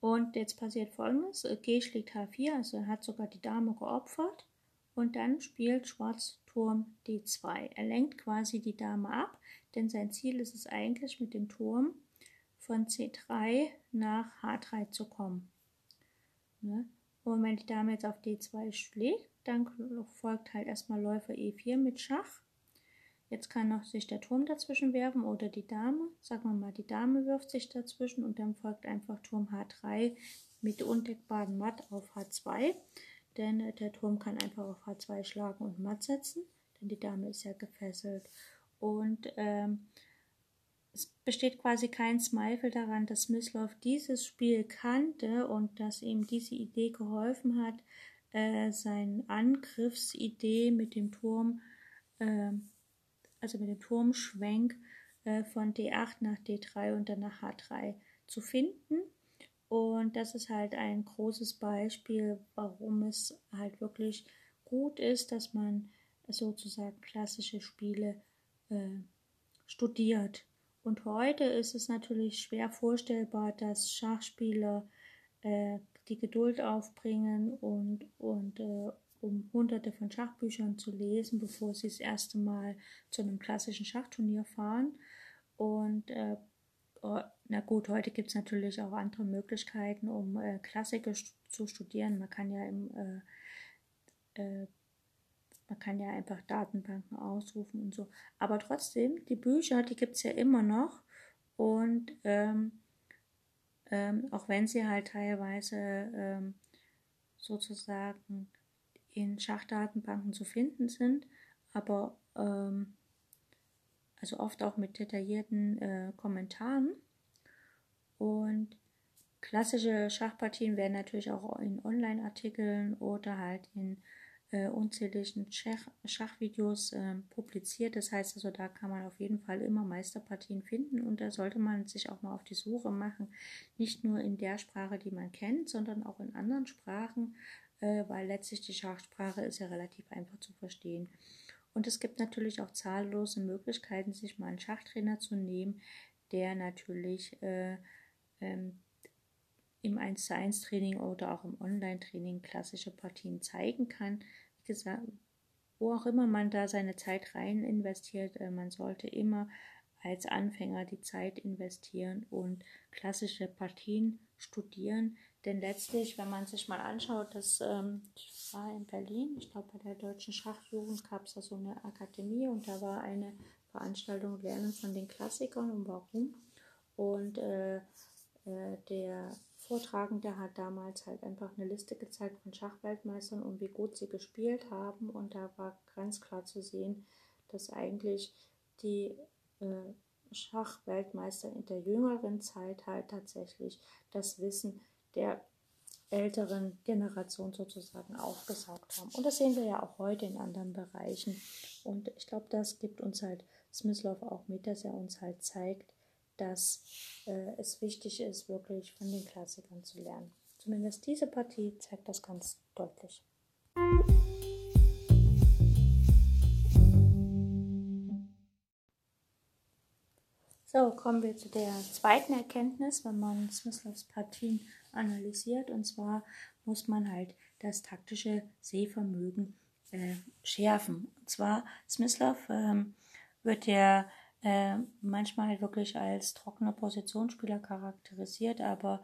und jetzt passiert folgendes. G schlägt H4, also er hat sogar die Dame geopfert. Und dann spielt Schwarz Turm D2. Er lenkt quasi die Dame ab, denn sein Ziel ist es eigentlich mit dem Turm von C3 nach H3 zu kommen. Ne? Und wenn die Dame jetzt auf D2 schlägt, dann folgt halt erstmal Läufer E4 mit Schach. Jetzt kann noch sich der Turm dazwischen werfen oder die Dame. Sagen wir mal, die Dame wirft sich dazwischen und dann folgt einfach Turm H3 mit undeckbaren Matt auf H2. Denn der Turm kann einfach auf H2 schlagen und Matt setzen, denn die Dame ist ja gefesselt. Und ähm, es besteht quasi kein Zweifel daran, dass Mislov dieses Spiel kannte und dass ihm diese Idee geholfen hat, äh, seine Angriffsidee mit dem Turm, äh, also mit dem Turmschwenk äh, von D8 nach D3 und dann nach H3 zu finden. Und das ist halt ein großes Beispiel, warum es halt wirklich gut ist, dass man sozusagen klassische Spiele äh, studiert und heute ist es natürlich schwer vorstellbar, dass Schachspieler äh, die Geduld aufbringen und, und äh, um hunderte von Schachbüchern zu lesen, bevor sie das erste Mal zu einem klassischen Schachturnier fahren. Und äh, oh, na gut, heute gibt es natürlich auch andere Möglichkeiten, um äh, Klassiker zu studieren. Man kann ja im äh, äh, man kann ja einfach Datenbanken ausrufen und so. Aber trotzdem, die Bücher, die gibt es ja immer noch. Und ähm, ähm, auch wenn sie halt teilweise ähm, sozusagen in Schachdatenbanken zu finden sind, aber ähm, also oft auch mit detaillierten äh, Kommentaren. Und klassische Schachpartien werden natürlich auch in Online-Artikeln oder halt in äh, unzähligen Schach Schachvideos äh, publiziert. Das heißt also, da kann man auf jeden Fall immer Meisterpartien finden und da sollte man sich auch mal auf die Suche machen, nicht nur in der Sprache, die man kennt, sondern auch in anderen Sprachen, äh, weil letztlich die Schachsprache ist ja relativ einfach zu verstehen. Und es gibt natürlich auch zahllose Möglichkeiten, sich mal einen Schachtrainer zu nehmen, der natürlich äh, ähm, im 1 zu 1 Training oder auch im Online-Training klassische Partien zeigen kann. Wie gesagt, wo auch immer man da seine Zeit rein investiert, äh, man sollte immer als Anfänger die Zeit investieren und klassische Partien studieren. Denn letztlich, wenn man sich mal anschaut, das ähm, war in Berlin, ich glaube bei der Deutschen Schachjugend gab es da so eine Akademie und da war eine Veranstaltung Lernen von den Klassikern und warum. Und äh, äh, der Vortragende hat damals halt einfach eine Liste gezeigt von Schachweltmeistern und wie gut sie gespielt haben. Und da war ganz klar zu sehen, dass eigentlich die äh, Schachweltmeister in der jüngeren Zeit halt tatsächlich das Wissen der älteren Generation sozusagen aufgesaugt haben. Und das sehen wir ja auch heute in anderen Bereichen. Und ich glaube, das gibt uns halt Smyslov auch mit, dass er uns halt zeigt, dass äh, es wichtig ist, wirklich von den Klassikern zu lernen. Zumindest diese Partie zeigt das ganz deutlich. So, kommen wir zu der zweiten Erkenntnis, wenn man Smyslovs Partien analysiert. Und zwar muss man halt das taktische Sehvermögen äh, schärfen. Und zwar, Smyslov ähm, wird ja äh, manchmal wirklich als trockener Positionsspieler charakterisiert, aber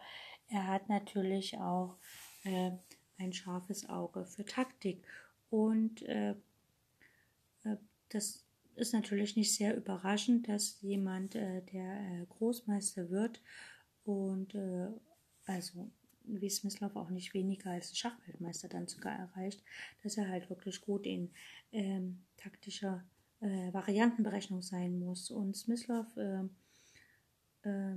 er hat natürlich auch äh, ein scharfes Auge für Taktik. Und äh, äh das ist natürlich nicht sehr überraschend, dass jemand, äh, der Großmeister wird und also wie Smyslov auch nicht weniger als Schachweltmeister dann sogar erreicht, dass er halt wirklich gut in ähm, taktischer äh, Variantenberechnung sein muss. Und Smyslov äh, äh,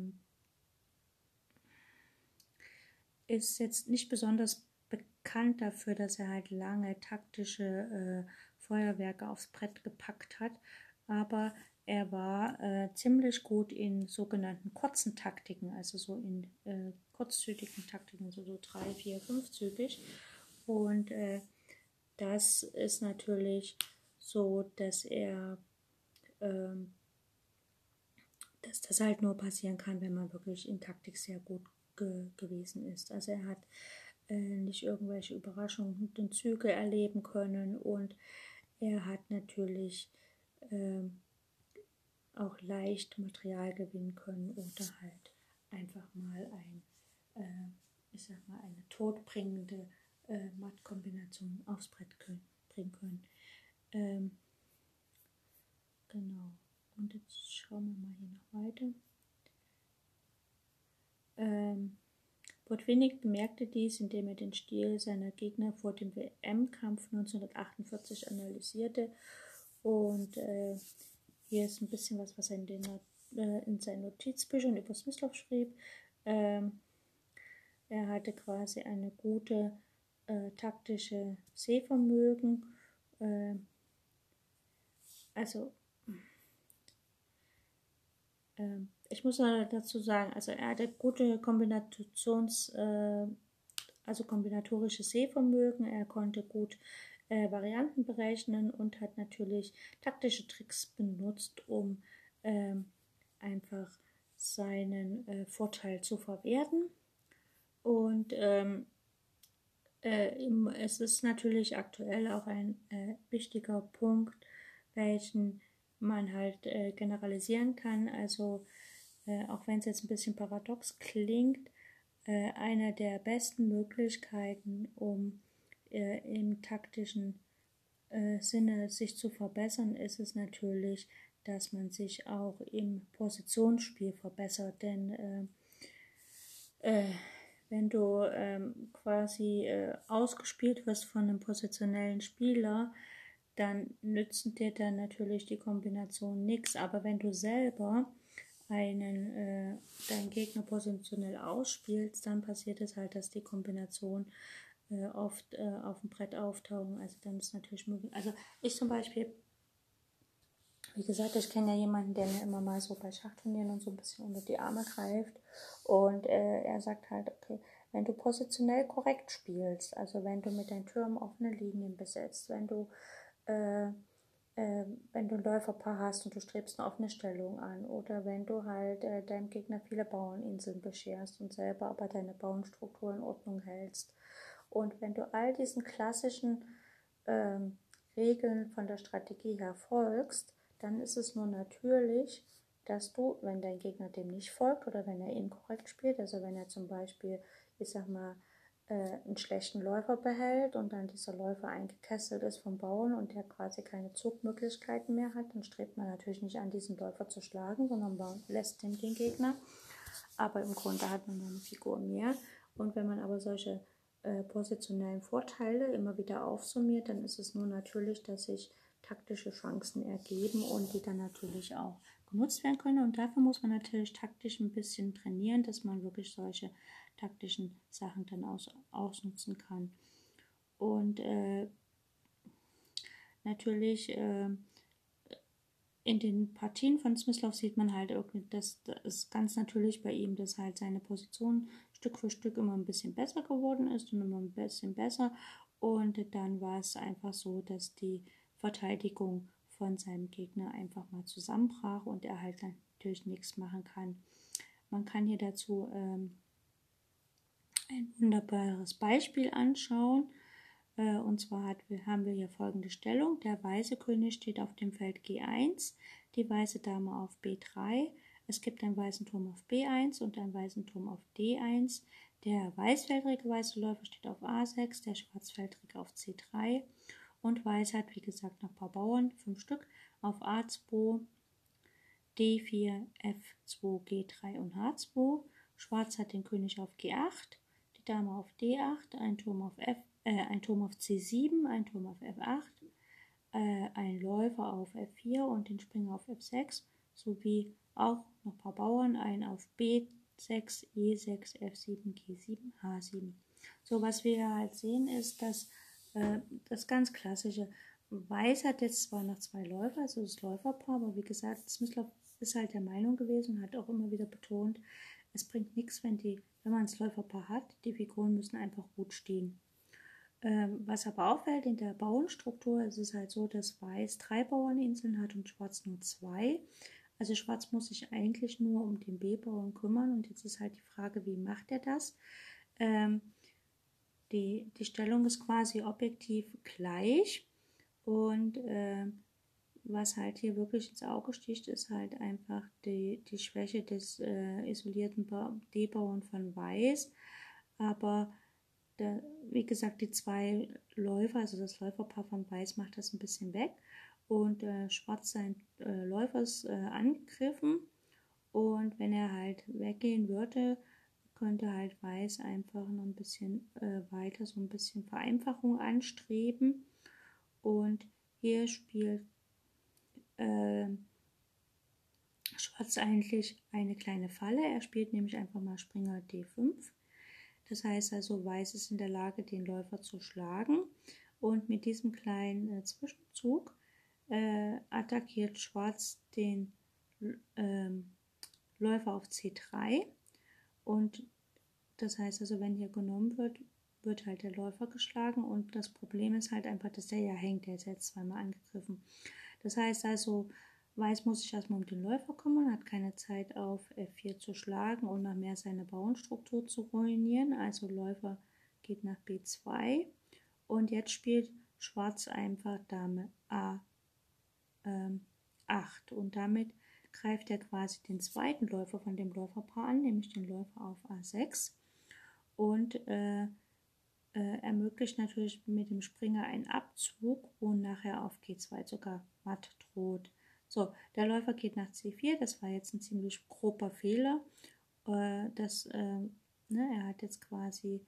ist jetzt nicht besonders bekannt dafür, dass er halt lange taktische äh, Feuerwerke aufs Brett gepackt hat, aber er war äh, ziemlich gut in sogenannten kurzen Taktiken, also so in äh, kurzzügigen Taktiken, so, so drei, vier, fünfzügig. Und äh, das ist natürlich so, dass er, ähm, dass das halt nur passieren kann, wenn man wirklich in Taktik sehr gut ge gewesen ist. Also er hat äh, nicht irgendwelche Überraschungen und Züge erleben können und er hat natürlich äh, auch leicht Material gewinnen können oder halt einfach mal ein, äh, ich sag mal, eine todbringende äh, Mattkombination aufs Brett können, bringen können. Ähm, genau. Und jetzt schauen wir mal hier noch weiter. Ähm, Botwinnik bemerkte dies, indem er den Stil seiner Gegner vor dem WM-Kampf 1948 analysierte. Und äh, hier ist ein bisschen was, was er in, den, äh, in seinen Notizbüchern über Smyslov schrieb. Ähm, er hatte quasi eine gute äh, taktische Sehvermögen. Äh, also ähm, ich muss dazu sagen, also er hatte gute Kombinations, äh, also kombinatorische Sehvermögen, er konnte gut äh, Varianten berechnen und hat natürlich taktische Tricks benutzt, um ähm, einfach seinen äh, Vorteil zu verwerten. Und ähm, äh, es ist natürlich aktuell auch ein äh, wichtiger Punkt, welchen man halt äh, generalisieren kann. Also äh, auch wenn es jetzt ein bisschen paradox klingt, eine der besten Möglichkeiten, um äh, im taktischen äh, Sinne sich zu verbessern, ist es natürlich, dass man sich auch im Positionsspiel verbessert. Denn äh, wenn du ähm, quasi ausgespielt wirst von einem positionellen Spieler, dann nützen dir dann natürlich die Kombination nichts. Aber wenn du selber einen äh, deinen Gegner positionell ausspielst, dann passiert es halt, dass die Kombination äh, oft äh, auf dem Brett auftauchen. Also dann ist natürlich möglich. Also ich zum Beispiel, wie gesagt, ich kenne ja jemanden, der mir immer mal so bei Schachturnieren und so ein bisschen unter die Arme greift. Und äh, er sagt halt, okay, wenn du positionell korrekt spielst, also wenn du mit deinen Türmen offene Linien besetzt, wenn du äh, äh, wenn du ein Läuferpaar hast und du strebst eine offene Stellung an oder wenn du halt äh, deinem Gegner viele Bauerninseln bescherst und selber aber deine Bauernstruktur in Ordnung hältst. Und wenn du all diesen klassischen ähm, Regeln von der Strategie her folgst, dann ist es nur natürlich, dass du, wenn dein Gegner dem nicht folgt oder wenn er inkorrekt spielt, also wenn er zum Beispiel, ich sag mal, äh, einen schlechten Läufer behält und dann dieser Läufer eingekesselt ist vom Bauern und der quasi keine Zugmöglichkeiten mehr hat, dann strebt man natürlich nicht an, diesen Läufer zu schlagen, sondern lässt ihm den Gegner. Aber im Grunde hat man eine Figur mehr. Und wenn man aber solche äh, positionellen Vorteile immer wieder aufsummiert, dann ist es nur natürlich, dass sich taktische Chancen ergeben und die dann natürlich auch genutzt werden können. Und dafür muss man natürlich taktisch ein bisschen trainieren, dass man wirklich solche taktischen Sachen dann aus, ausnutzen kann. Und äh, natürlich äh, in den Partien von Smyslov sieht man halt irgendwie, dass es ganz natürlich bei ihm, dass halt seine Position Stück für Stück immer ein bisschen besser geworden ist und immer ein bisschen besser. Und dann war es einfach so, dass die Verteidigung von seinem Gegner einfach mal zusammenbrach und er halt natürlich nichts machen kann. Man kann hier dazu ähm, ein wunderbares Beispiel anschauen. Äh, und zwar hat, haben wir hier folgende Stellung. Der weiße König steht auf dem Feld G1, die weiße Dame auf B3. Es gibt einen weißen Turm auf B1 und einen weißen Turm auf D1. Der weißfeldrige weiße Läufer steht auf A6, der schwarzfeldrige auf C3 und Weiß hat, wie gesagt, noch ein paar Bauern, fünf Stück, auf A2, D4, F2, G3 und H2. Schwarz hat den König auf G8, die Dame auf D8, ein Turm auf, F, äh, ein Turm auf C7, ein Turm auf F8, äh, ein Läufer auf F4 und den Springer auf F6, sowie auch noch ein paar Bauern, ein auf B6, E6, F7, G7, H7. So, was wir halt sehen, ist, dass äh, das ganz klassische. Weiß hat jetzt zwar noch zwei Läufer, also das Läuferpaar, aber wie gesagt, Smyslov ist halt der Meinung gewesen und hat auch immer wieder betont, es bringt nichts, wenn, wenn man das Läuferpaar hat, die Figuren müssen einfach gut stehen. Ähm, was aber auffällt in der Bauernstruktur, ist es halt so, dass Weiß drei Bauerninseln hat und Schwarz nur zwei. Also Schwarz muss sich eigentlich nur um den B-Bauern kümmern und jetzt ist halt die Frage, wie macht er das? Ähm, die, die Stellung ist quasi objektiv gleich und äh, was halt hier wirklich ins Auge sticht, ist halt einfach die, die Schwäche des äh, isolierten D-Bauern von Weiß. Aber der, wie gesagt, die zwei Läufer, also das Läuferpaar von Weiß macht das ein bisschen weg. Und äh, Schwarz sein äh, Läufer ist äh, angegriffen. Und wenn er halt weggehen würde, könnte halt Weiß einfach noch ein bisschen äh, weiter so ein bisschen Vereinfachung anstreben. Und hier spielt äh, Schwarz eigentlich eine kleine Falle. Er spielt nämlich einfach mal Springer D5. Das heißt also, Weiß ist in der Lage, den Läufer zu schlagen. Und mit diesem kleinen äh, Zwischenzug äh, attackiert Schwarz den ähm, Läufer auf C3 und das heißt also, wenn hier genommen wird, wird halt der Läufer geschlagen und das Problem ist halt einfach, dass der ja hängt, der ist jetzt zweimal angegriffen. Das heißt also, Weiß muss sich erstmal um den Läufer kümmern, hat keine Zeit auf F4 zu schlagen und noch mehr seine Bauernstruktur zu ruinieren. Also Läufer geht nach B2 und jetzt spielt Schwarz einfach Dame A8 ähm, und damit greift er quasi den zweiten Läufer von dem Läuferpaar an, nämlich den Läufer auf A6 und äh, äh, ermöglicht natürlich mit dem Springer einen Abzug und nachher auf G2 sogar matt droht. So, der Läufer geht nach C4, das war jetzt ein ziemlich grober Fehler. Äh, das, äh, ne, er hat jetzt quasi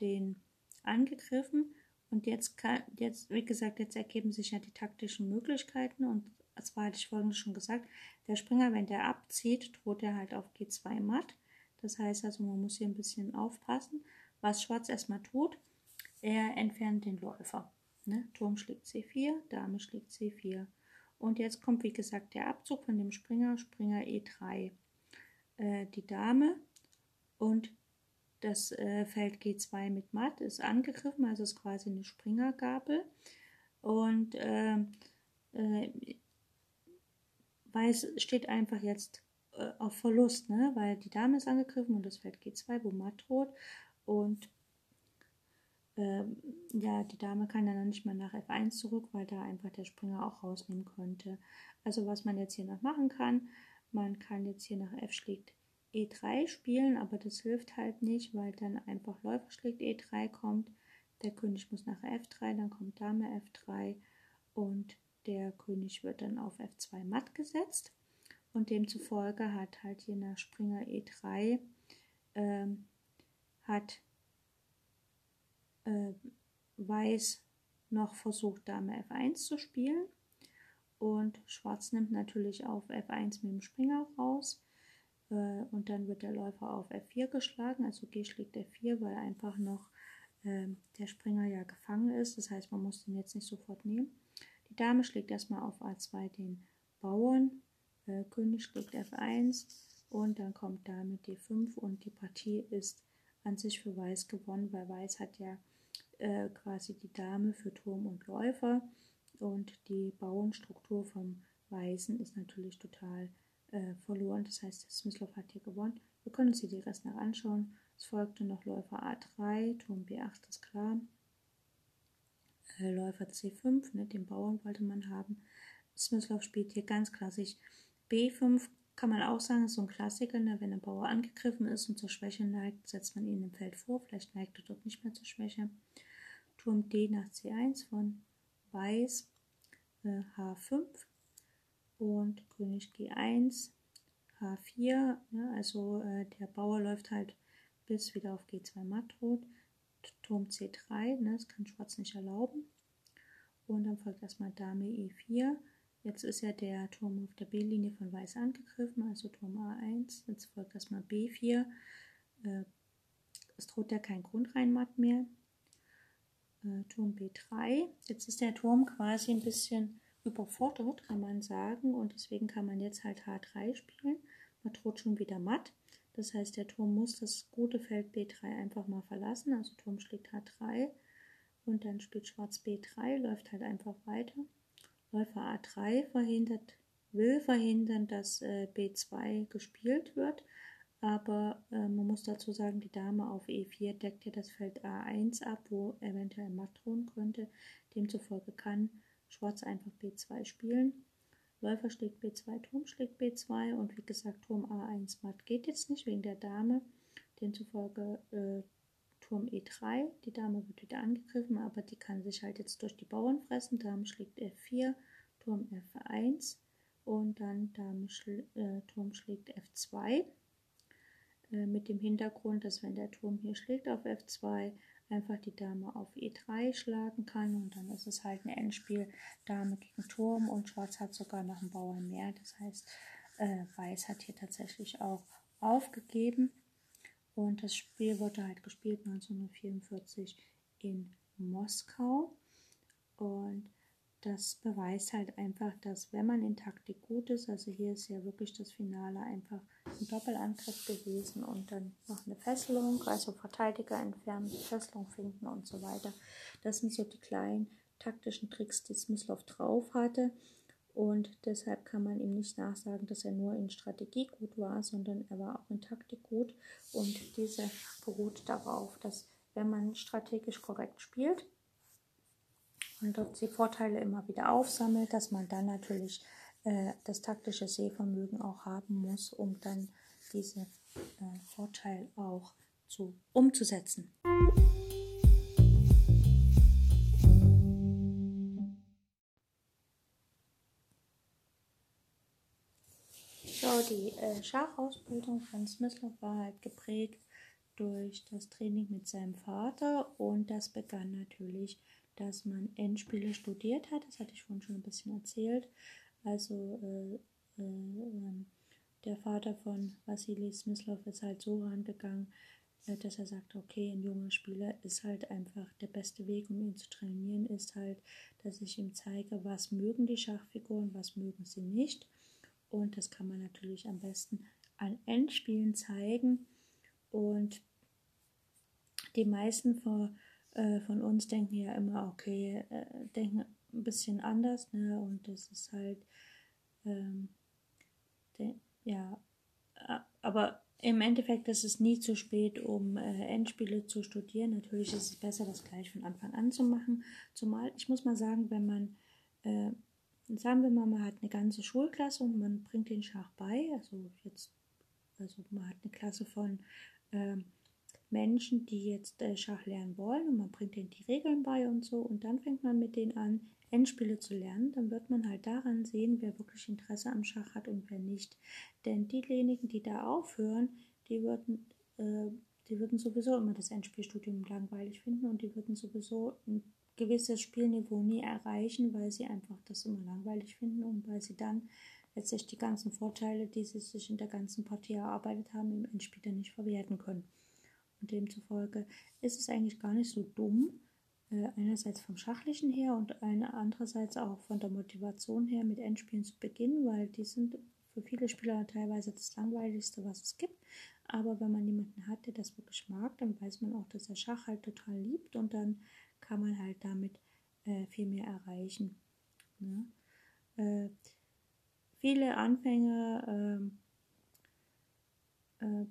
den angegriffen und jetzt kann, jetzt, wie gesagt, jetzt ergeben sich ja die taktischen Möglichkeiten und zwar hatte ich vorhin schon gesagt, der Springer, wenn der abzieht, droht er halt auf G2 matt. Das heißt also, man muss hier ein bisschen aufpassen. Was Schwarz erstmal tut, er entfernt den Läufer. Ne? Turm schlägt C4, Dame schlägt C4. Und jetzt kommt, wie gesagt, der Abzug von dem Springer, Springer E3. Äh, die Dame und das äh, Feld G2 mit Matt ist angegriffen, also ist quasi eine Springergabel. Und äh, äh, Weiß steht einfach jetzt äh, auf Verlust, ne? weil die Dame ist angegriffen und das Feld G2, wo matt droht. Und ähm, ja, die Dame kann dann nicht mehr nach F1 zurück, weil da einfach der Springer auch rausnehmen könnte. Also was man jetzt hier noch machen kann, man kann jetzt hier nach F schlägt E3 spielen, aber das hilft halt nicht, weil dann einfach Läufer schlägt E3 kommt. Der König muss nach F3, dann kommt Dame F3 und der König wird dann auf F2 matt gesetzt. Und demzufolge hat halt hier nach Springer E3 ähm, hat äh, Weiß noch versucht, Dame F1 zu spielen. Und Schwarz nimmt natürlich auf F1 mit dem Springer raus. Äh, und dann wird der Läufer auf F4 geschlagen. Also G schlägt F4, weil einfach noch äh, der Springer ja gefangen ist. Das heißt, man muss den jetzt nicht sofort nehmen. Die Dame schlägt erstmal auf A2 den Bauern. Äh, König schlägt F1 und dann kommt Dame D5 und die Partie ist an sich für Weiß gewonnen, weil Weiß hat ja äh, quasi die Dame für Turm und Läufer und die Bauernstruktur vom Weißen ist natürlich total äh, verloren. Das heißt, Smyslov hat hier gewonnen. Wir können uns hier die Rest noch anschauen. Es folgte noch Läufer A3, Turm B8 ist klar. Äh, Läufer C5, ne, den Bauern wollte man haben. Smyslov spielt hier ganz klassisch B5, kann man auch sagen, ist so ein Klassiker, ne? wenn ein Bauer angegriffen ist und zur Schwäche neigt, setzt man ihn im Feld vor. Vielleicht neigt er dort nicht mehr zur Schwäche. Turm D nach C1 von Weiß, äh, H5 und König G1, H4. Ne? Also äh, der Bauer läuft halt bis wieder auf G2 matt rot. Turm C3, ne? das kann Schwarz nicht erlauben. Und dann folgt erstmal Dame E4. Jetzt ist ja der Turm auf der B-Linie von Weiß angegriffen, also Turm A1. Jetzt folgt erstmal B4. Äh, es droht ja kein Grundreinmatt mehr äh, Turm B3. Jetzt ist der Turm quasi ein bisschen überfordert, kann man sagen, und deswegen kann man jetzt halt H3 spielen. Man droht schon wieder matt. Das heißt, der Turm muss das gute Feld B3 einfach mal verlassen. Also Turm schlägt H3 und dann spielt Schwarz B3, läuft halt einfach weiter. Läufer A3 verhindert, will verhindern, dass äh, B2 gespielt wird aber äh, man muss dazu sagen, die Dame auf E4 deckt ja das Feld A1 ab, wo eventuell matt drohen könnte. Demzufolge kann Schwarz einfach B2 spielen. Läufer schlägt B2, Turm schlägt B2 und wie gesagt, Turm A1 matt geht jetzt nicht wegen der Dame. Demzufolge äh, Turm E3, die Dame wird wieder angegriffen, aber die kann sich halt jetzt durch die Bauern fressen. Dame schlägt F4, Turm F1 und dann Dame schl äh, Turm schlägt F2. Äh, mit dem Hintergrund, dass wenn der Turm hier schlägt auf F2, einfach die Dame auf E3 schlagen kann und dann ist es halt ein Endspiel Dame gegen Turm und Schwarz hat sogar noch einen Bauern mehr. Das heißt, äh, Weiß hat hier tatsächlich auch aufgegeben und das Spiel wurde halt gespielt 1944 in Moskau und das beweist halt einfach, dass wenn man in Taktik gut ist, also hier ist ja wirklich das Finale einfach ein Doppelangriff gewesen und dann noch eine Fesselung, also Verteidiger entfernen, Fesselung finden und so weiter. Das sind so die kleinen taktischen Tricks, die Smyslov drauf hatte. Und deshalb kann man ihm nicht nachsagen, dass er nur in Strategie gut war, sondern er war auch in Taktik gut. Und diese beruht darauf, dass wenn man strategisch korrekt spielt, und dort die Vorteile immer wieder aufsammelt, dass man dann natürlich äh, das taktische Sehvermögen auch haben muss, um dann diese äh, Vorteile auch zu, umzusetzen. So, die äh, Schachausbildung von Smyslov war halt geprägt durch das Training mit seinem Vater und das begann natürlich dass man Endspiele studiert hat. Das hatte ich vorhin schon ein bisschen erzählt. Also äh, äh, ähm, der Vater von Vasili Smyslov ist halt so rangegangen, äh, dass er sagt, okay, ein junger Spieler ist halt einfach der beste Weg, um ihn zu trainieren, ist halt, dass ich ihm zeige, was mögen die Schachfiguren, was mögen sie nicht. Und das kann man natürlich am besten an Endspielen zeigen. Und die meisten vor äh, von uns denken ja immer, okay, äh, denken ein bisschen anders, ne? Und das ist halt, ähm, de, ja, aber im Endeffekt ist es nie zu spät, um äh, Endspiele zu studieren. Natürlich ist es besser, das gleich von Anfang an zu machen. Zumal, ich muss mal sagen, wenn man, äh, sagen wir mal, man hat eine ganze Schulklasse und man bringt den Schach bei, also jetzt, also man hat eine Klasse von äh, Menschen, die jetzt äh, Schach lernen wollen und man bringt denen die Regeln bei und so und dann fängt man mit denen an, Endspiele zu lernen, dann wird man halt daran sehen, wer wirklich Interesse am Schach hat und wer nicht. Denn diejenigen, die da aufhören, die würden, äh, die würden sowieso immer das Endspielstudium langweilig finden und die würden sowieso ein gewisses Spielniveau nie erreichen, weil sie einfach das immer langweilig finden und weil sie dann letztlich die ganzen Vorteile, die sie sich in der ganzen Partie erarbeitet haben, im Endspiel dann nicht verwerten können. Und demzufolge ist es eigentlich gar nicht so dumm, einerseits vom Schachlichen her und andererseits auch von der Motivation her mit Endspielen zu beginnen, weil die sind für viele Spieler teilweise das langweiligste, was es gibt. Aber wenn man jemanden hat, der das wirklich mag, dann weiß man auch, dass er Schach halt total liebt und dann kann man halt damit äh, viel mehr erreichen. Ne? Äh, viele Anfänger ähm, äh,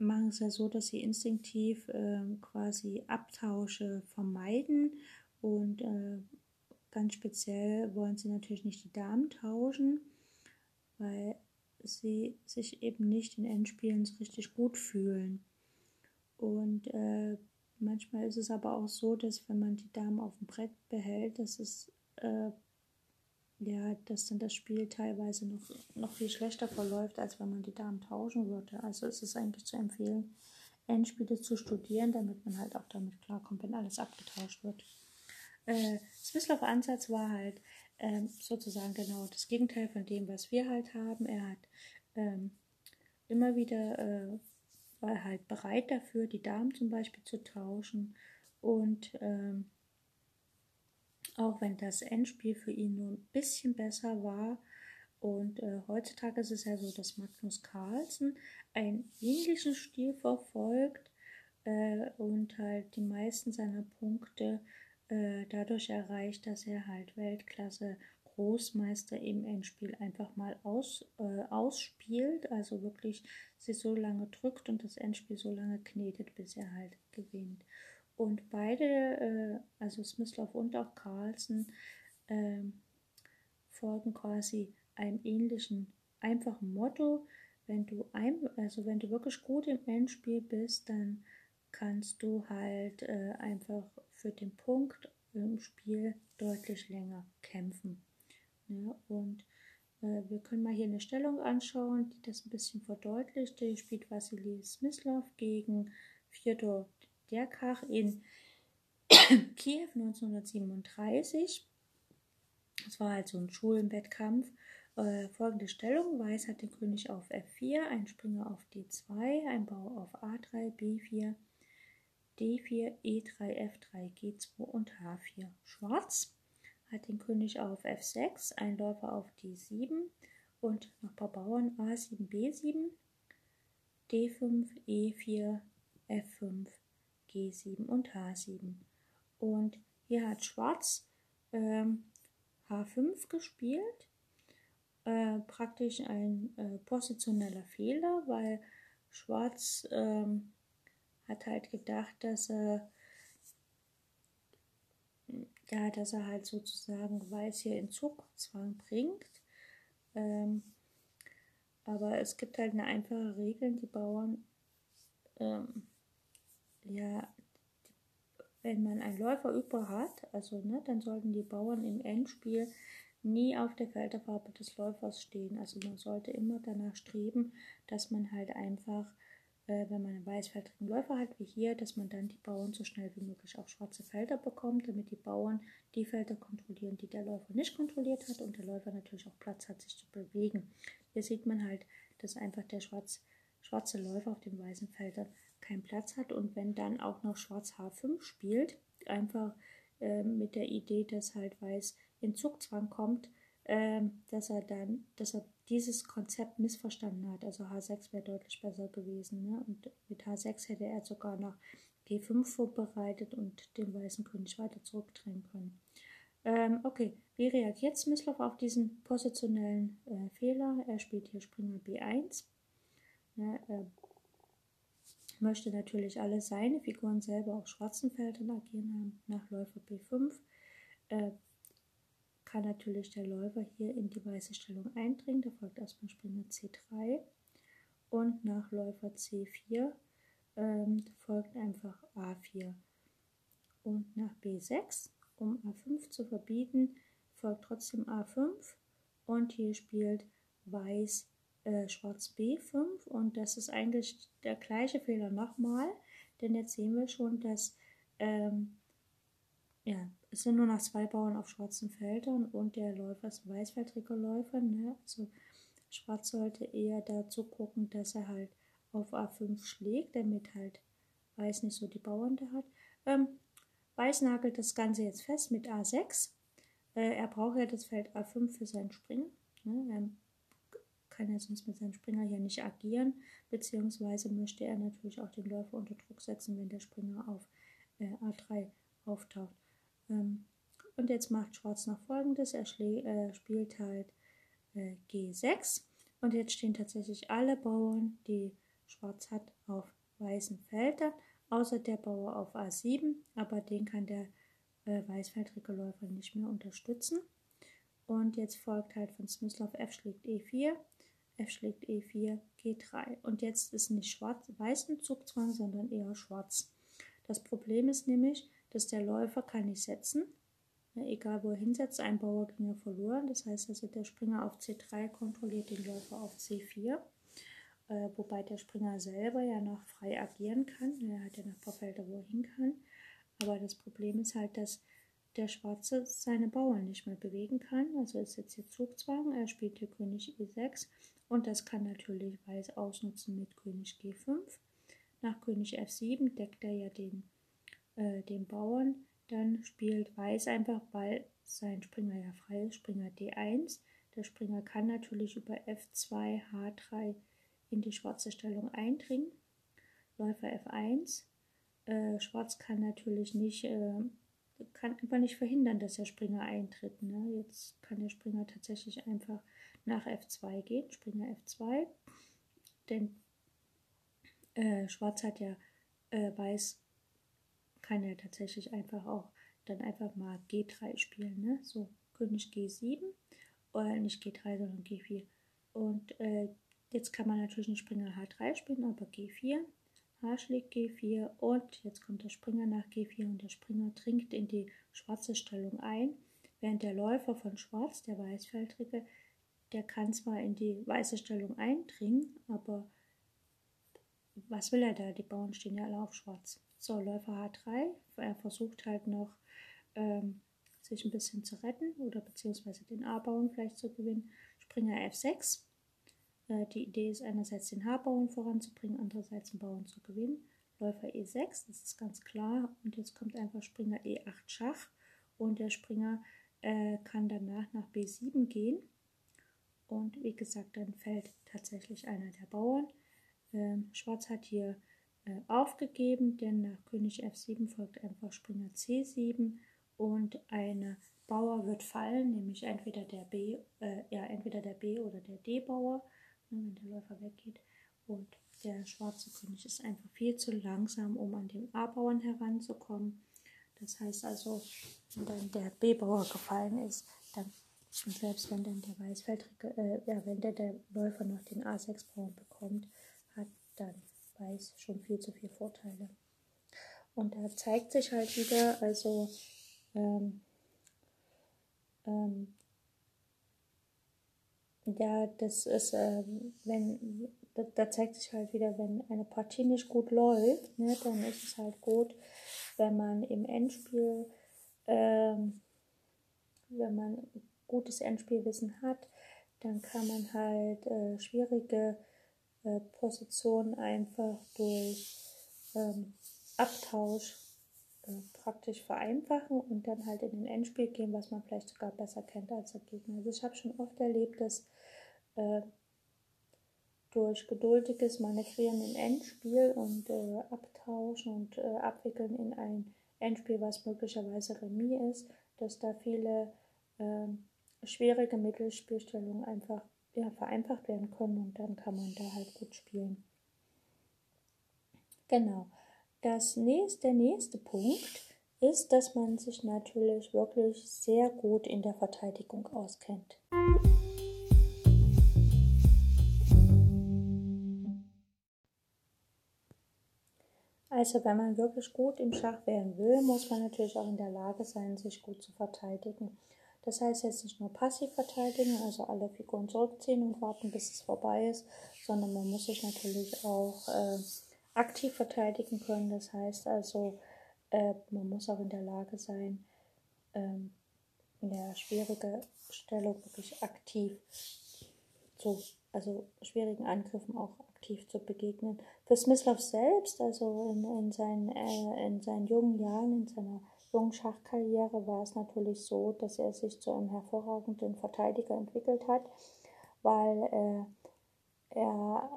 machen es ja so, dass sie instinktiv äh, quasi Abtausche vermeiden und äh, ganz speziell wollen sie natürlich nicht die Damen tauschen, weil sie sich eben nicht in Endspielen so richtig gut fühlen. Und äh, manchmal ist es aber auch so, dass wenn man die Damen auf dem Brett behält, dass es äh, ja, dass dann das Spiel teilweise noch, noch viel schlechter verläuft, als wenn man die Damen tauschen würde. Also ist es eigentlich zu empfehlen, Endspiele zu studieren, damit man halt auch damit klarkommt, wenn alles abgetauscht wird. Äh, Swislov Ansatz war halt ähm, sozusagen genau das Gegenteil von dem, was wir halt haben. Er hat ähm, immer wieder äh, war halt bereit dafür, die Damen zum Beispiel zu tauschen und ähm, auch wenn das Endspiel für ihn nur ein bisschen besser war. Und äh, heutzutage ist es ja so, dass Magnus Carlsen einen ähnlichen Stil verfolgt äh, und halt die meisten seiner Punkte äh, dadurch erreicht, dass er halt Weltklasse Großmeister im Endspiel einfach mal aus, äh, ausspielt, also wirklich sie so lange drückt und das Endspiel so lange knetet, bis er halt gewinnt. Und beide, äh, also Smyslov und auch Carlsen, äh, folgen quasi einem ähnlichen, einfachen Motto. Wenn du, ein, also wenn du wirklich gut im Endspiel bist, dann kannst du halt äh, einfach für den Punkt im Spiel deutlich länger kämpfen. Ja, und äh, wir können mal hier eine Stellung anschauen, die das ein bisschen verdeutlicht. Hier spielt Vassili Smyslov gegen Fyodor der Krach in Kiew 1937. Das war halt so ein Schulenwettkampf. Äh, folgende Stellung: Weiß hat den König auf F4, ein Springer auf D2, ein Bauer auf A3, B4, D4, E3, F3, G2 und H4. Schwarz hat den König auf F6, ein Läufer auf D7 und noch ein paar Bauern A7, B7, D5, E4, F5, G7 und H7. Und hier hat Schwarz ähm, H5 gespielt. Äh, praktisch ein äh, positioneller Fehler, weil Schwarz ähm, hat halt gedacht, dass er ja, dass er halt sozusagen Weiß hier in Zugzwang bringt. Ähm, aber es gibt halt eine einfache Regel, die Bauern ähm, ja, wenn man einen Läufer über hat, also ne, dann sollten die Bauern im Endspiel nie auf der Felderfarbe des Läufers stehen. Also man sollte immer danach streben, dass man halt einfach, äh, wenn man einen weißfeldigen Läufer hat, wie hier, dass man dann die Bauern so schnell wie möglich auf schwarze Felder bekommt, damit die Bauern die Felder kontrollieren, die der Läufer nicht kontrolliert hat und der Läufer natürlich auch Platz hat, sich zu bewegen. Hier sieht man halt, dass einfach der schwarz, schwarze Läufer auf den weißen Feldern keinen Platz hat und wenn dann auch noch Schwarz H5 spielt, einfach äh, mit der Idee, dass halt Weiß in Zugzwang kommt, äh, dass er dann, dass er dieses Konzept missverstanden hat. Also H6 wäre deutlich besser gewesen. Ne? Und mit H6 hätte er sogar noch G5 vorbereitet und den weißen König weiter zurückdrängen können. Ähm, okay, wie reagiert Smyslov auf diesen positionellen äh, Fehler? Er spielt hier Springer B1. Ja, er möchte natürlich alle seine Figuren selber auf schwarzen Feldern agieren haben. Nach Läufer B5 äh, kann natürlich der Läufer hier in die weiße Stellung eindringen. Da folgt erstmal Springer C3 und nach Läufer C4 ähm, folgt einfach A4. Und nach B6, um A5 zu verbieten, folgt trotzdem A5 und hier spielt Weiß äh, Schwarz B5 und das ist eigentlich der gleiche Fehler nochmal, denn jetzt sehen wir schon, dass ähm, ja, es sind nur noch zwei Bauern auf schwarzen Feldern und der Läufer ist ein weißfeldriger Läufer. Ne? Also Schwarz sollte eher dazu gucken, dass er halt auf A5 schlägt, damit halt Weiß nicht so die Bauern da hat. Ähm, Weiß nagelt das Ganze jetzt fest mit A6. Äh, er braucht ja das Feld A5 für sein Springen. Ne? Er kann ja sonst mit seinem Springer hier nicht agieren, beziehungsweise möchte er natürlich auch den Läufer unter Druck setzen, wenn der Springer auf äh, A3 auftaucht. Ähm, und jetzt macht Schwarz noch folgendes: Er äh, spielt halt äh, G6 und jetzt stehen tatsächlich alle Bauern, die Schwarz hat, auf weißen Feldern, außer der Bauer auf A7, aber den kann der äh, weißfeldrige Läufer nicht mehr unterstützen. Und jetzt folgt halt von Smyslov F schlägt E4, F schlägt E4, G3. Und jetzt ist nicht schwarz-weiß ein Zugzwang, sondern eher schwarz. Das Problem ist nämlich, dass der Läufer kann nicht setzen, ja, egal wo er hinsetzt, ein Bauer ging ja verloren. Das heißt also, der Springer auf C3 kontrolliert den Läufer auf C4. Äh, wobei der Springer selber ja noch frei agieren kann. Er hat ja noch ein paar Felder, wo er hin kann. Aber das Problem ist halt, dass der Schwarze seine Bauern nicht mehr bewegen kann. Also ist jetzt hier Zugzwang. Er spielt hier König E6 und das kann natürlich Weiß ausnutzen mit König G5. Nach König F7 deckt er ja den, äh, den Bauern dann spielt Weiß einfach, weil sein Springer ja frei ist, Springer D1. Der Springer kann natürlich über F2, H3 in die schwarze Stellung eindringen. Läufer F1. Äh, Schwarz kann natürlich nicht, äh, kann einfach nicht verhindern, dass der Springer eintritt. Ne? Jetzt kann der Springer tatsächlich einfach nach F2 gehen, Springer F2. Denn äh, Schwarz hat ja äh, Weiß kann er tatsächlich einfach auch dann einfach mal G3 spielen, ne? So, König G7, oder nicht G3, sondern G4. Und äh, jetzt kann man natürlich einen Springer H3 spielen, aber G4, H schlägt G4 und jetzt kommt der Springer nach G4 und der Springer dringt in die schwarze Stellung ein, während der Läufer von Schwarz, der Weißfeldrige, der kann zwar in die weiße Stellung eindringen, aber was will er da? Die Bauern stehen ja alle auf Schwarz. So, Läufer H3. Er versucht halt noch, ähm, sich ein bisschen zu retten oder beziehungsweise den A-Bauern vielleicht zu gewinnen. Springer F6. Äh, die Idee ist einerseits den H-Bauern voranzubringen, andererseits den Bauern zu gewinnen. Läufer E6, das ist ganz klar. Und jetzt kommt einfach Springer E8 Schach. Und der Springer äh, kann danach nach B7 gehen. Und wie gesagt, dann fällt tatsächlich einer der Bauern. Ähm, Schwarz hat hier äh, aufgegeben, denn nach König F7 folgt einfach Springer C7 und eine Bauer wird fallen, nämlich entweder der B, äh, ja, entweder der B oder der D-Bauer, ne, wenn der Läufer weggeht. Und der schwarze König ist einfach viel zu langsam, um an den A-Bauern heranzukommen. Das heißt also, wenn der B-Bauer gefallen ist, dann und selbst wenn dann der Weißfeldrige, äh, ja, wenn der, der Läufer noch den A6-Bauern bekommt, hat dann weiß schon viel zu viele Vorteile. Und da zeigt sich halt wieder, also ähm, ähm, ja, das ist, ähm, wenn, da, da, zeigt sich halt wieder, wenn eine Partie nicht gut läuft, ne, dann ist es halt gut, wenn man im Endspiel, ähm, wenn man gutes Endspielwissen hat, dann kann man halt äh, schwierige äh, Position einfach durch ähm, Abtausch äh, praktisch vereinfachen und dann halt in den Endspiel gehen, was man vielleicht sogar besser kennt als der Gegner. Also ich habe schon oft erlebt, dass äh, durch geduldiges Manövrieren im Endspiel und äh, Abtauschen und äh, Abwickeln in ein Endspiel, was möglicherweise Remis ist, dass da viele äh, schwierige Mittelspielstellungen einfach ja, vereinfacht werden können und dann kann man da halt gut spielen. Genau. Das nächste, der nächste Punkt ist, dass man sich natürlich wirklich sehr gut in der Verteidigung auskennt. Also wenn man wirklich gut im Schach werden will, muss man natürlich auch in der Lage sein, sich gut zu verteidigen. Das heißt jetzt nicht nur passiv verteidigen, also alle Figuren zurückziehen und warten, bis es vorbei ist, sondern man muss sich natürlich auch äh, aktiv verteidigen können. Das heißt also, äh, man muss auch in der Lage sein, ähm, in der schwierigen Stellung wirklich aktiv zu, also schwierigen Angriffen auch aktiv zu begegnen. Für Smyslov selbst, also in, in, seinen, äh, in seinen jungen Jahren, in seiner jungen Schachkarriere war es natürlich so, dass er sich zu einem hervorragenden Verteidiger entwickelt hat, weil äh, er,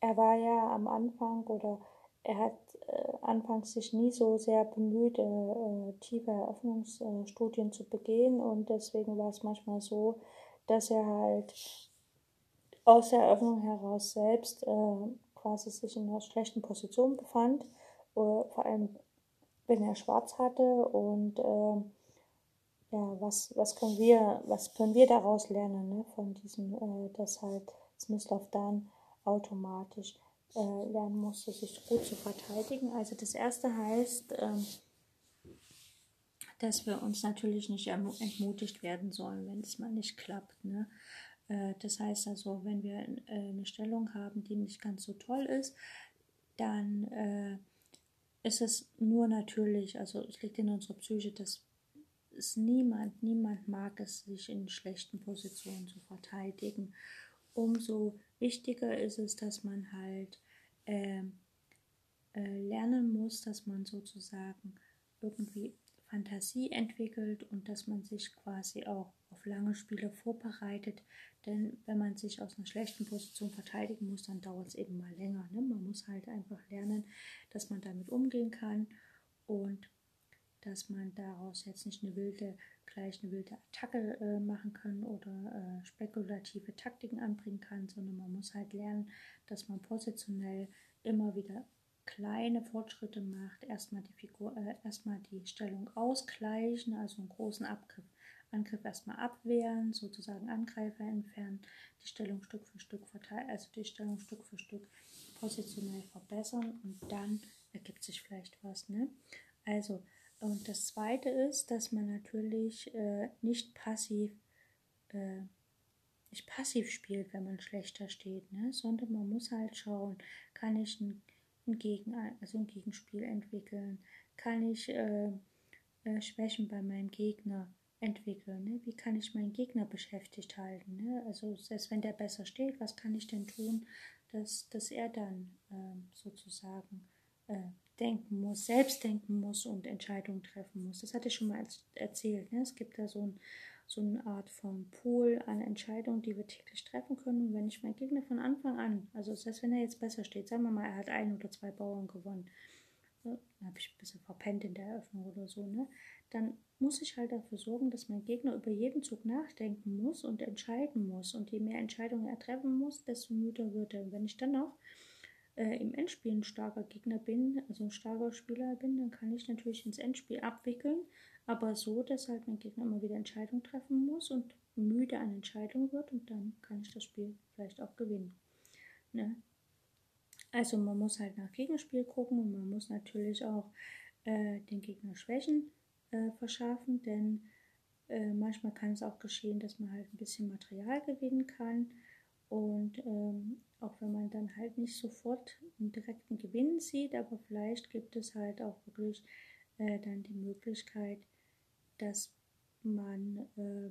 er war ja am Anfang oder er hat äh, anfangs sich nie so sehr bemüht, äh, tiefe Eröffnungsstudien zu begehen und deswegen war es manchmal so, dass er halt aus der Eröffnung heraus selbst äh, quasi sich in einer schlechten Position befand, äh, vor allem wenn er schwarz hatte und äh, ja, was, was können wir, was können wir daraus lernen, ne, von diesem, äh, dass halt Smyslov dann automatisch äh, lernen musste, sich gut zu verteidigen. Also das erste heißt, ähm, dass wir uns natürlich nicht entmutigt werden sollen, wenn es mal nicht klappt. Ne? Äh, das heißt also, wenn wir äh, eine Stellung haben, die nicht ganz so toll ist, dann äh, ist es nur natürlich, also es liegt in unserer Psyche, dass es niemand, niemand mag es, sich in schlechten Positionen zu verteidigen. Umso wichtiger ist es, dass man halt äh, äh, lernen muss, dass man sozusagen irgendwie Fantasie entwickelt und dass man sich quasi auch auf lange Spiele vorbereitet. Denn wenn man sich aus einer schlechten Position verteidigen muss, dann dauert es eben mal länger. Ne? Man muss halt einfach lernen, dass man damit umgehen kann und dass man daraus jetzt nicht eine wilde, gleich eine wilde Attacke äh, machen kann oder äh, spekulative Taktiken anbringen kann, sondern man muss halt lernen, dass man positionell immer wieder kleine Fortschritte macht, erstmal die Figur, äh, erstmal die Stellung ausgleichen, also einen großen Abgriff, Angriff erstmal abwehren, sozusagen Angreifer entfernen, die Stellung Stück für Stück verteilen, also die Stellung Stück für Stück positionell verbessern und dann ergibt sich vielleicht was, ne? Also, und das zweite ist, dass man natürlich äh, nicht passiv äh, nicht passiv spielt, wenn man schlechter steht, ne? sondern man muss halt schauen, kann ich ein ein, Gegen, also ein Gegenspiel entwickeln? Kann ich äh, äh, Schwächen bei meinem Gegner entwickeln? Ne? Wie kann ich meinen Gegner beschäftigt halten? Ne? Also selbst wenn der besser steht, was kann ich denn tun, dass, dass er dann äh, sozusagen äh, denken muss, selbst denken muss und Entscheidungen treffen muss? Das hatte ich schon mal erzählt. Ne? Es gibt da so ein so eine Art von Pool an Entscheidungen, die wir täglich treffen können. Und wenn ich meinen Gegner von Anfang an, also selbst wenn er jetzt besser steht, sagen wir mal, er hat ein oder zwei Bauern gewonnen, dann habe ich ein bisschen verpennt in der Eröffnung oder so, ne? Dann muss ich halt dafür sorgen, dass mein Gegner über jeden Zug nachdenken muss und entscheiden muss. Und je mehr Entscheidungen er treffen muss, desto müder wird er. Und wenn ich dann noch äh, im Endspiel ein starker Gegner bin, also ein starker Spieler bin, dann kann ich natürlich ins Endspiel abwickeln aber so, dass halt mein Gegner immer wieder Entscheidungen treffen muss und müde an Entscheidungen wird und dann kann ich das Spiel vielleicht auch gewinnen. Ne? Also man muss halt nach Gegenspiel gucken und man muss natürlich auch äh, den Gegner Schwächen äh, verschaffen, denn äh, manchmal kann es auch geschehen, dass man halt ein bisschen Material gewinnen kann und ähm, auch wenn man dann halt nicht sofort einen direkten Gewinn sieht, aber vielleicht gibt es halt auch wirklich äh, dann die Möglichkeit, dass man äh,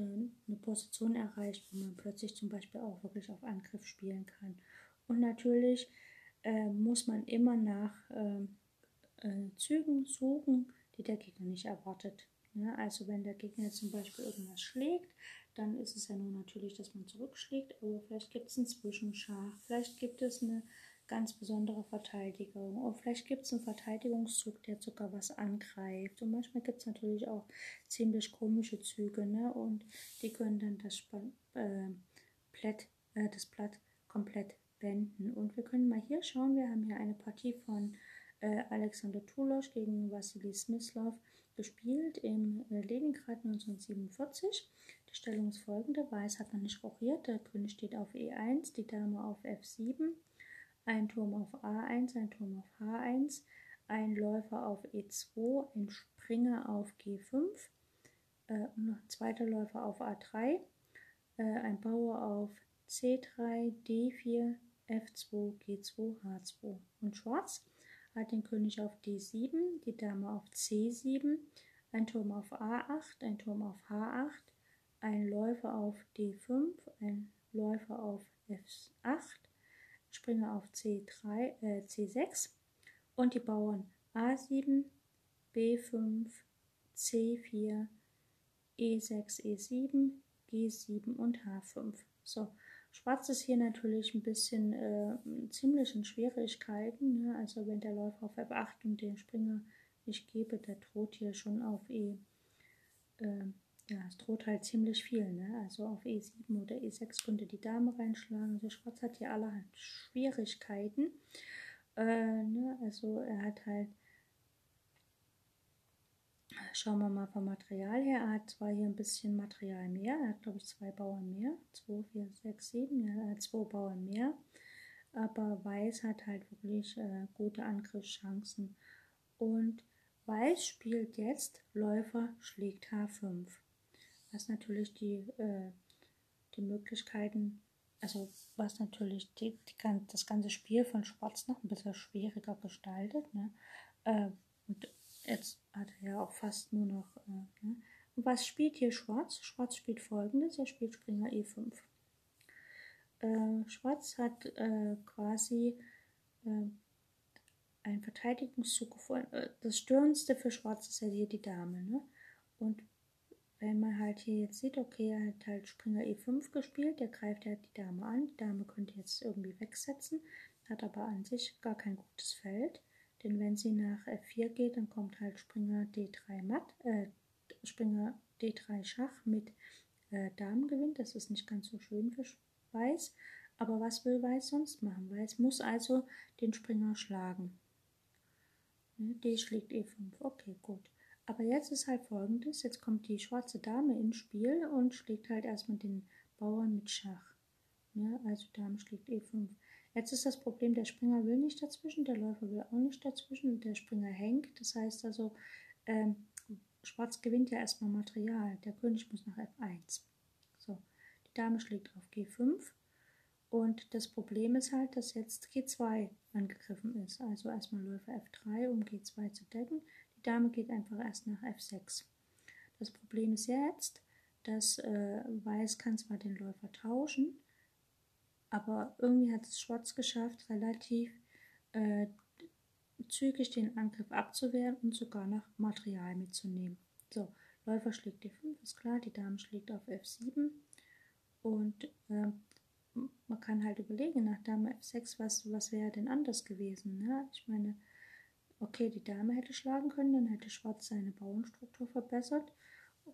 äh, eine Position erreicht, wo man plötzlich zum Beispiel auch wirklich auf Angriff spielen kann. Und natürlich äh, muss man immer nach ähm, äh, Zügen suchen, die der Gegner nicht erwartet. Ja, also wenn der Gegner zum Beispiel irgendwas schlägt, dann ist es ja nur natürlich, dass man zurückschlägt, aber vielleicht gibt es einen Zwischenschach, vielleicht gibt es eine ganz besondere Verteidigung. Und vielleicht gibt es einen Verteidigungszug, der sogar was angreift. Und manchmal gibt es natürlich auch ziemlich komische Züge, ne? Und die können dann das, Span äh, Blatt, äh, das Blatt komplett wenden. Und wir können mal hier schauen, wir haben hier eine Partie von äh, Alexander Tulosch gegen Wassily Smyslov gespielt im äh, Leningrad 1947. Die Stellung ist folgende. Weiß hat noch nicht rochiert, der König steht auf E1, die Dame auf F7, ein Turm auf A1, ein Turm auf H1, ein Läufer auf E2, ein Springer auf G5, äh, noch ein zweiter Läufer auf A3, äh, ein Bauer auf C3, D4, F2, G2, H2. Und Schwarz hat den König auf D7, die Dame auf C7, ein Turm auf A8, ein Turm auf H8, ein Läufer auf D5, ein Läufer auf F8, Springer auf C3, äh, C6 und die Bauern A7, B5, C4, E6, E7, G7 und H5. So, Schwarz ist hier natürlich ein bisschen äh, ziemlich in Schwierigkeiten. Ne? Also wenn der Läufer auf F8 und den Springer nicht gebe, der droht hier schon auf E. Äh, ja, es droht halt ziemlich viel. Ne? Also auf E7 oder E6 könnte die Dame reinschlagen. Also Schwarz hat hier allerhand Schwierigkeiten. Äh, ne? Also er hat halt Schauen wir mal vom Material her. Er hat zwar hier ein bisschen Material mehr. Er hat, glaube ich, zwei Bauern mehr. 2, 4, 6, 7. Ja, er hat zwei Bauern mehr. Aber Weiß hat halt wirklich äh, gute Angriffschancen. Und Weiß spielt jetzt Läufer schlägt H5. Was natürlich die, äh, die Möglichkeiten, also was natürlich die, die, das ganze Spiel von Schwarz noch ein bisschen schwieriger gestaltet. Ne? Äh, und Jetzt hat er ja auch fast nur noch. Äh, ne? Und was spielt hier Schwarz? Schwarz spielt folgendes: Er spielt Springer E5. Äh, Schwarz hat äh, quasi äh, einen Verteidigungszug gefunden. Äh, das Störendste für Schwarz ist ja hier die Dame. Ne? Und wenn man halt hier jetzt sieht, okay, er hat halt Springer E5 gespielt, der greift ja die Dame an. Die Dame könnte jetzt irgendwie wegsetzen, hat aber an sich gar kein gutes Feld. Denn wenn sie nach F4 geht, dann kommt halt Springer D3 Matt, äh, Springer D3 Schach mit äh, Damengewinn. Das ist nicht ganz so schön für Weiß. Aber was will Weiß sonst machen? Weiß muss also den Springer schlagen. D schlägt E5. Okay, gut. Aber jetzt ist halt folgendes: Jetzt kommt die schwarze Dame ins Spiel und schlägt halt erstmal den Bauern mit Schach. Ja, also Dame schlägt E5. Jetzt ist das Problem, der Springer will nicht dazwischen, der Läufer will auch nicht dazwischen und der Springer hängt. Das heißt also, ähm, Schwarz gewinnt ja erstmal Material. Der König muss nach F1. So, die Dame schlägt auf G5 und das Problem ist halt, dass jetzt G2 angegriffen ist. Also erstmal Läufer F3, um G2 zu decken. Die Dame geht einfach erst nach F6. Das Problem ist jetzt, dass äh, Weiß kann zwar den Läufer tauschen, aber irgendwie hat es Schwarz geschafft, relativ äh, zügig den Angriff abzuwehren und sogar noch Material mitzunehmen. So, Läufer schlägt D5, ist klar, die Dame schlägt auf F7 und äh, man kann halt überlegen, nach Dame F6, was, was wäre denn anders gewesen? Ne? Ich meine, okay, die Dame hätte schlagen können, dann hätte Schwarz seine Bauernstruktur verbessert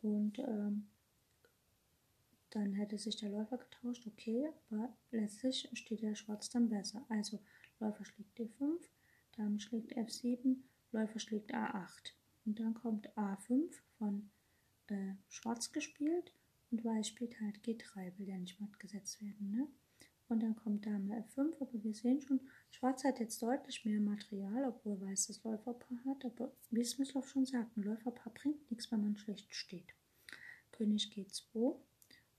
und ähm, dann hätte sich der Läufer getauscht, okay, aber letztlich steht der Schwarz dann besser. Also Läufer schlägt D5, Dame schlägt F7, Läufer schlägt A8. Und dann kommt A5 von äh, Schwarz gespielt und Weiß spielt halt G3, will ja nicht matt gesetzt werden. Ne? Und dann kommt Dame F5, aber wir sehen schon, Schwarz hat jetzt deutlich mehr Material, obwohl Weiß das Läuferpaar hat. Aber wie Smyslov schon sagt, ein Läuferpaar bringt nichts, wenn man schlecht steht. König G2,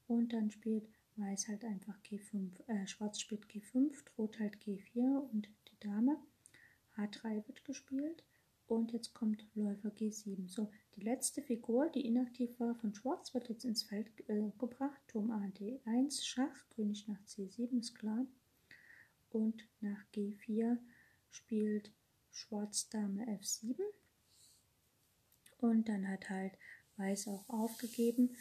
und dann spielt Weiß halt einfach G5, äh, Schwarz spielt G5, droht halt G4 und die Dame. H3 wird gespielt und jetzt kommt Läufer G7. So, die letzte Figur, die inaktiv war von Schwarz, wird jetzt ins Feld äh, gebracht. Turm A, D1, Schach, König nach C7, ist klar. Und nach G4 spielt Schwarz Dame F7. Und dann hat halt Weiß auch aufgegeben,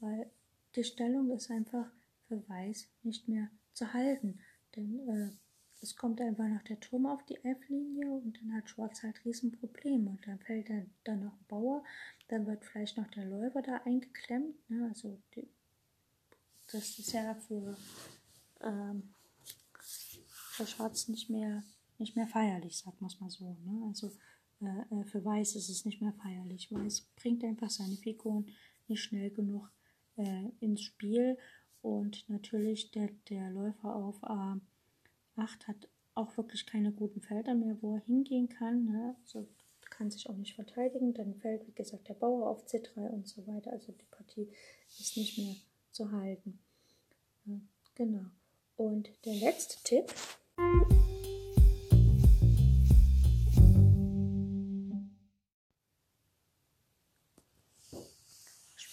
weil die Stellung ist einfach für Weiß nicht mehr zu halten. Denn äh, es kommt einfach noch der Turm auf die F-Linie und dann hat Schwarz halt Riesenprobleme. Und dann fällt dann, dann noch ein Bauer, dann wird vielleicht noch der Läufer da eingeklemmt. Ne? Also die, das ist ja für, ähm, für Schwarz nicht mehr, nicht mehr feierlich, sagt man es mal so. Ne? Also äh, äh, für Weiß ist es nicht mehr feierlich. Weiß bringt einfach seine Figuren nicht schnell genug äh, ins Spiel. Und natürlich der, der Läufer auf A8 hat auch wirklich keine guten Felder mehr, wo er hingehen kann. Ne? Also kann sich auch nicht verteidigen. Dann fällt, wie gesagt, der Bauer auf C3 und so weiter. Also die Partie ist nicht mehr zu halten. Genau. Und der letzte Tipp.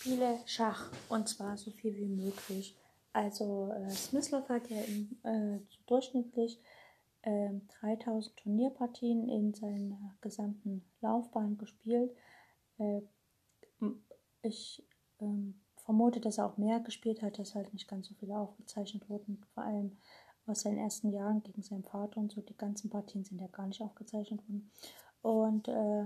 Spiele Schach und zwar so viel wie möglich. Also äh, Smyslov hat ja im, durchschnittlich äh, 3000 Turnierpartien in seiner gesamten Laufbahn gespielt. Äh, ich ähm, vermute, dass er auch mehr gespielt hat, dass halt nicht ganz so viele aufgezeichnet wurden, vor allem aus seinen ersten Jahren gegen seinen Vater und so. Die ganzen Partien sind ja gar nicht aufgezeichnet worden. Und äh,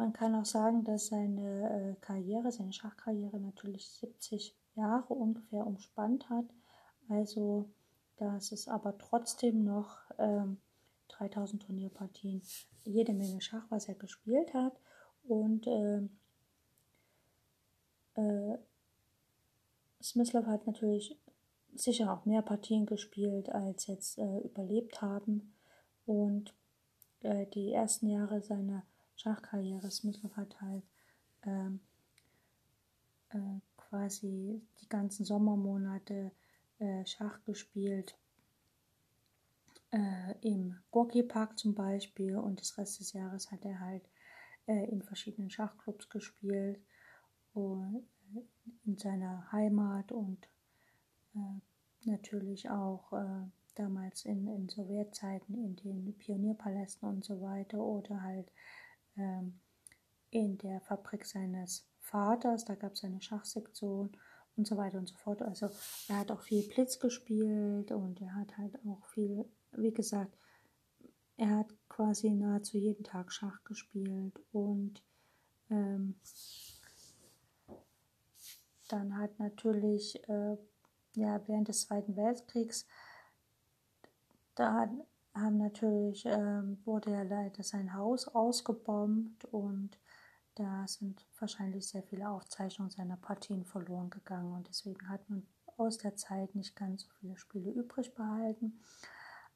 man kann auch sagen, dass seine äh, Karriere, seine Schachkarriere natürlich 70 Jahre ungefähr umspannt hat. Also, dass es aber trotzdem noch ähm, 3000 Turnierpartien, jede Menge Schach, was er gespielt hat. Und äh, äh, Smyslov hat natürlich sicher auch mehr Partien gespielt, als jetzt äh, überlebt haben. Und äh, die ersten Jahre seiner Schachkarriere, Smyslov hat halt ähm, äh, quasi die ganzen Sommermonate äh, Schach gespielt. Äh, Im Gorki Park zum Beispiel und das Rest des Jahres hat er halt äh, in verschiedenen Schachclubs gespielt und äh, in seiner Heimat und äh, natürlich auch damals in, in Sowjetzeiten in den Pionierpalästen und so weiter oder halt ähm, in der Fabrik seines Vaters, da gab es eine Schachsektion und so weiter und so fort. Also er hat auch viel Blitz gespielt und er hat halt auch viel, wie gesagt, er hat quasi nahezu jeden Tag Schach gespielt und ähm, dann hat natürlich äh, ja während des Zweiten Weltkriegs da hat, haben natürlich ähm, wurde ja leider sein Haus ausgebombt und da sind wahrscheinlich sehr viele Aufzeichnungen seiner Partien verloren gegangen und deswegen hat man aus der Zeit nicht ganz so viele Spiele übrig behalten.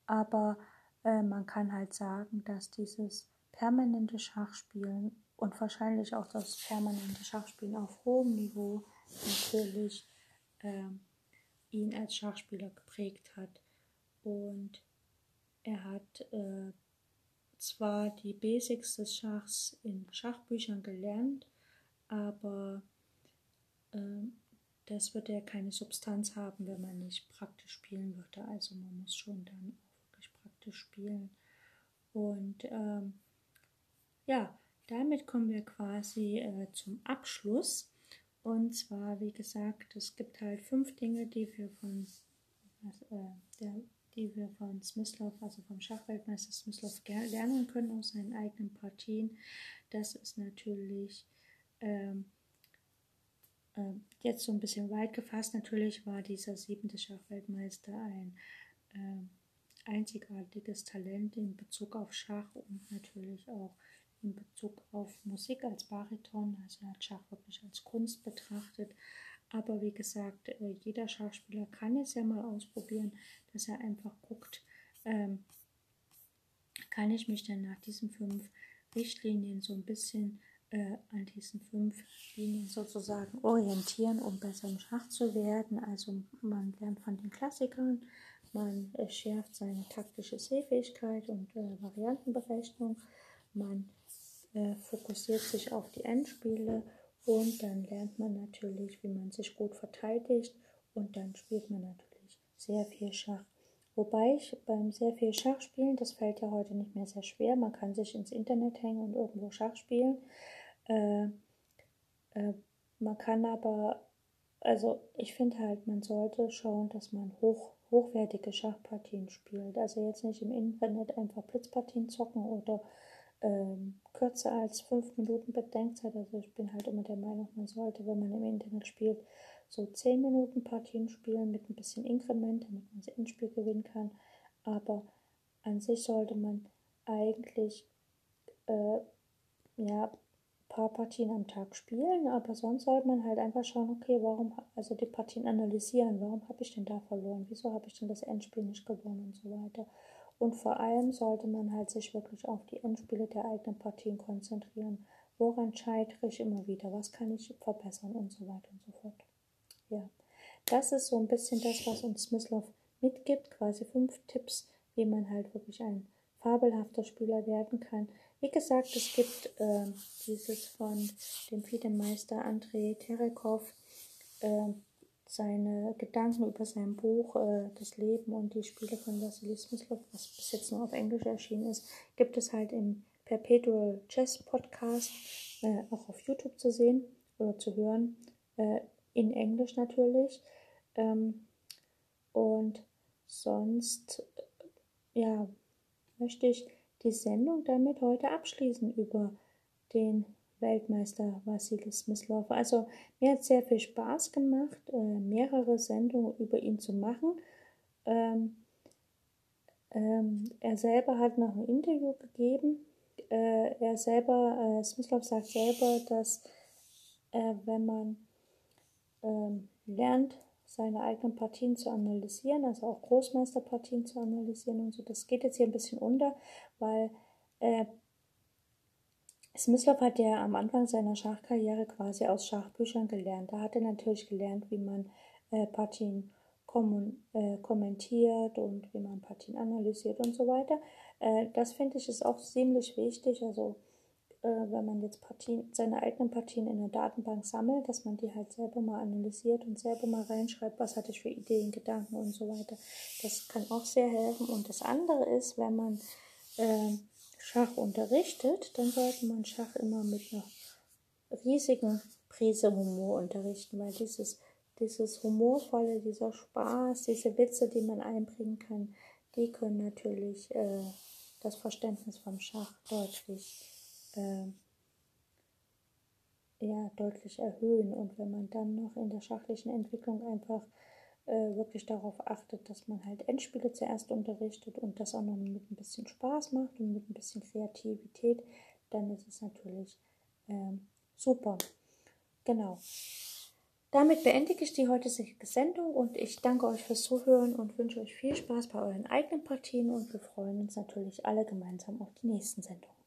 Aber äh, man kann halt sagen, dass dieses permanente Schachspielen und wahrscheinlich auch das permanente Schachspielen auf hohem Niveau natürlich äh, ihn als Schachspieler geprägt hat. Und er hat äh, zwar die Basics des Schachs in Schachbüchern gelernt, aber äh, das würde ja keine Substanz haben, wenn man nicht praktisch spielen würde. Also man muss schon dann auch wirklich praktisch spielen. Und ähm, ja, damit kommen wir quasi äh, zum Abschluss. Und zwar, wie gesagt, es gibt halt fünf Dinge, die wir von äh, der die wir von Smyslov, also vom Schachweltmeister Smyslov, lernen können aus seinen eigenen Partien. Das ist natürlich ähm, äh, jetzt so ein bisschen weit gefasst. Natürlich war dieser siebente Schachweltmeister ein äh, einzigartiges Talent in Bezug auf Schach und natürlich auch in Bezug auf Musik als Bariton. Also er hat Schach wirklich als Kunst betrachtet. Aber wie gesagt, äh, jeder Schachspieler kann es ja mal ausprobieren, dass er einfach guckt, ähm, kann ich mich denn nach diesen fünf Richtlinien so ein bisschen äh, an diesen fünf Linien sozusagen orientieren, um besser im Schach zu werden. Also man lernt von den Klassikern, man äh, schärft seine taktische Sehfähigkeit und äh, Variantenberechnung, man äh, fokussiert sich auf die Endspiele und dann lernt man natürlich, wie man sich gut verteidigt und dann spielt man natürlich sehr viel Schach. Wobei ich beim sehr viel Schach spielen, das fällt ja heute nicht mehr sehr schwer, man kann sich ins Internet hängen und irgendwo Schach spielen. Äh, äh, man kann aber also ich finde halt, man sollte schauen, dass man hoch, hochwertige Schachpartien spielt. Also jetzt nicht im Internet einfach Blitzpartien zocken oder ähm, kürzer als fünf Minuten Bedenkzeit. Also ich bin halt immer der Meinung, man sollte, wenn man im Internet spielt, so zehn Minuten Partien spielen mit ein bisschen Inkrement, damit man das Endspiel gewinnen kann. Aber an sich sollte man eigentlich äh, ja paar Partien am Tag spielen, aber sonst sollte man halt einfach schauen, okay, warum, also die Partien analysieren, warum habe ich denn da verloren, wieso habe ich denn das Endspiel nicht gewonnen und so weiter. Und vor allem sollte man halt sich wirklich auf die Endspiele der eigenen Partien konzentrieren. Woran scheitere ich immer wieder? Was kann ich verbessern und so weiter und so fort. Ja, das ist so ein bisschen das, was uns Smyslov mitgibt, quasi fünf Tipps, wie man halt wirklich ein fabelhafter Spieler werden kann. Wie gesagt, es gibt äh, dieses von dem Fiedemeister Andrei Terekov, äh, seine Gedanken über sein Buch äh, Das Leben und die Spiele von Wassily Smyslov, was bis jetzt nur auf Englisch erschienen ist, gibt es halt im Perpetual Chess Podcast äh, auch auf YouTube zu sehen oder zu hören, äh, in Englisch natürlich. Ähm, und sonst, ja, möchte ich die Sendung damit heute abschließen über den Weltmeister Vassili Smyslov. Also mir hat sehr viel Spaß gemacht, äh, mehrere Sendungen über ihn zu machen. Ähm, ähm, er selber hat noch ein Interview gegeben. Äh, er selber, äh, Smyslov sagt selber, dass äh, wenn man ähm, lernt, seine eigenen Partien zu analysieren, also auch Großmeisterpartien zu analysieren und so. Das geht jetzt hier ein bisschen unter, weil Smyslov hat ja am Anfang seiner Schachkarriere quasi aus Schachbüchern gelernt. Da hat er natürlich gelernt, wie man äh, Partien äh, kommentiert und wie man Partien analysiert und so weiter. Äh, das finde ich ist auch ziemlich wichtig. Also äh, wenn man jetzt Partien, seine eigenen Partien in der Datenbank sammelt, dass man die halt selber mal analysiert und selber mal reinschreibt, was hatte ich für Ideen, Gedanken und so weiter. Das kann auch sehr helfen. Und das andere ist, wenn man äh, Schach unterrichtet, dann sollte man Schach immer mit einer riesigen Prise Humor unterrichten, weil dieses, dieses Humorvolle, dieser Spaß, diese Witze, die man einbringen kann, die können natürlich äh, das Verständnis vom Schach deutlich äh, ja, deutlich erhöhen. Und wenn man dann noch in der schachlichen Entwicklung einfach äh, wirklich darauf achtet, dass man halt Endspiele zuerst unterrichtet und das auch noch mit ein bisschen Spaß macht und mit ein bisschen Kreativität, dann ist es natürlich äh, super. Genau. Damit beendige ich die heutige Sendung und ich danke euch fürs Zuhören und wünsche euch viel Spaß bei euren eigenen Partien und wir freuen uns natürlich alle gemeinsam auf die nächsten Sendungen.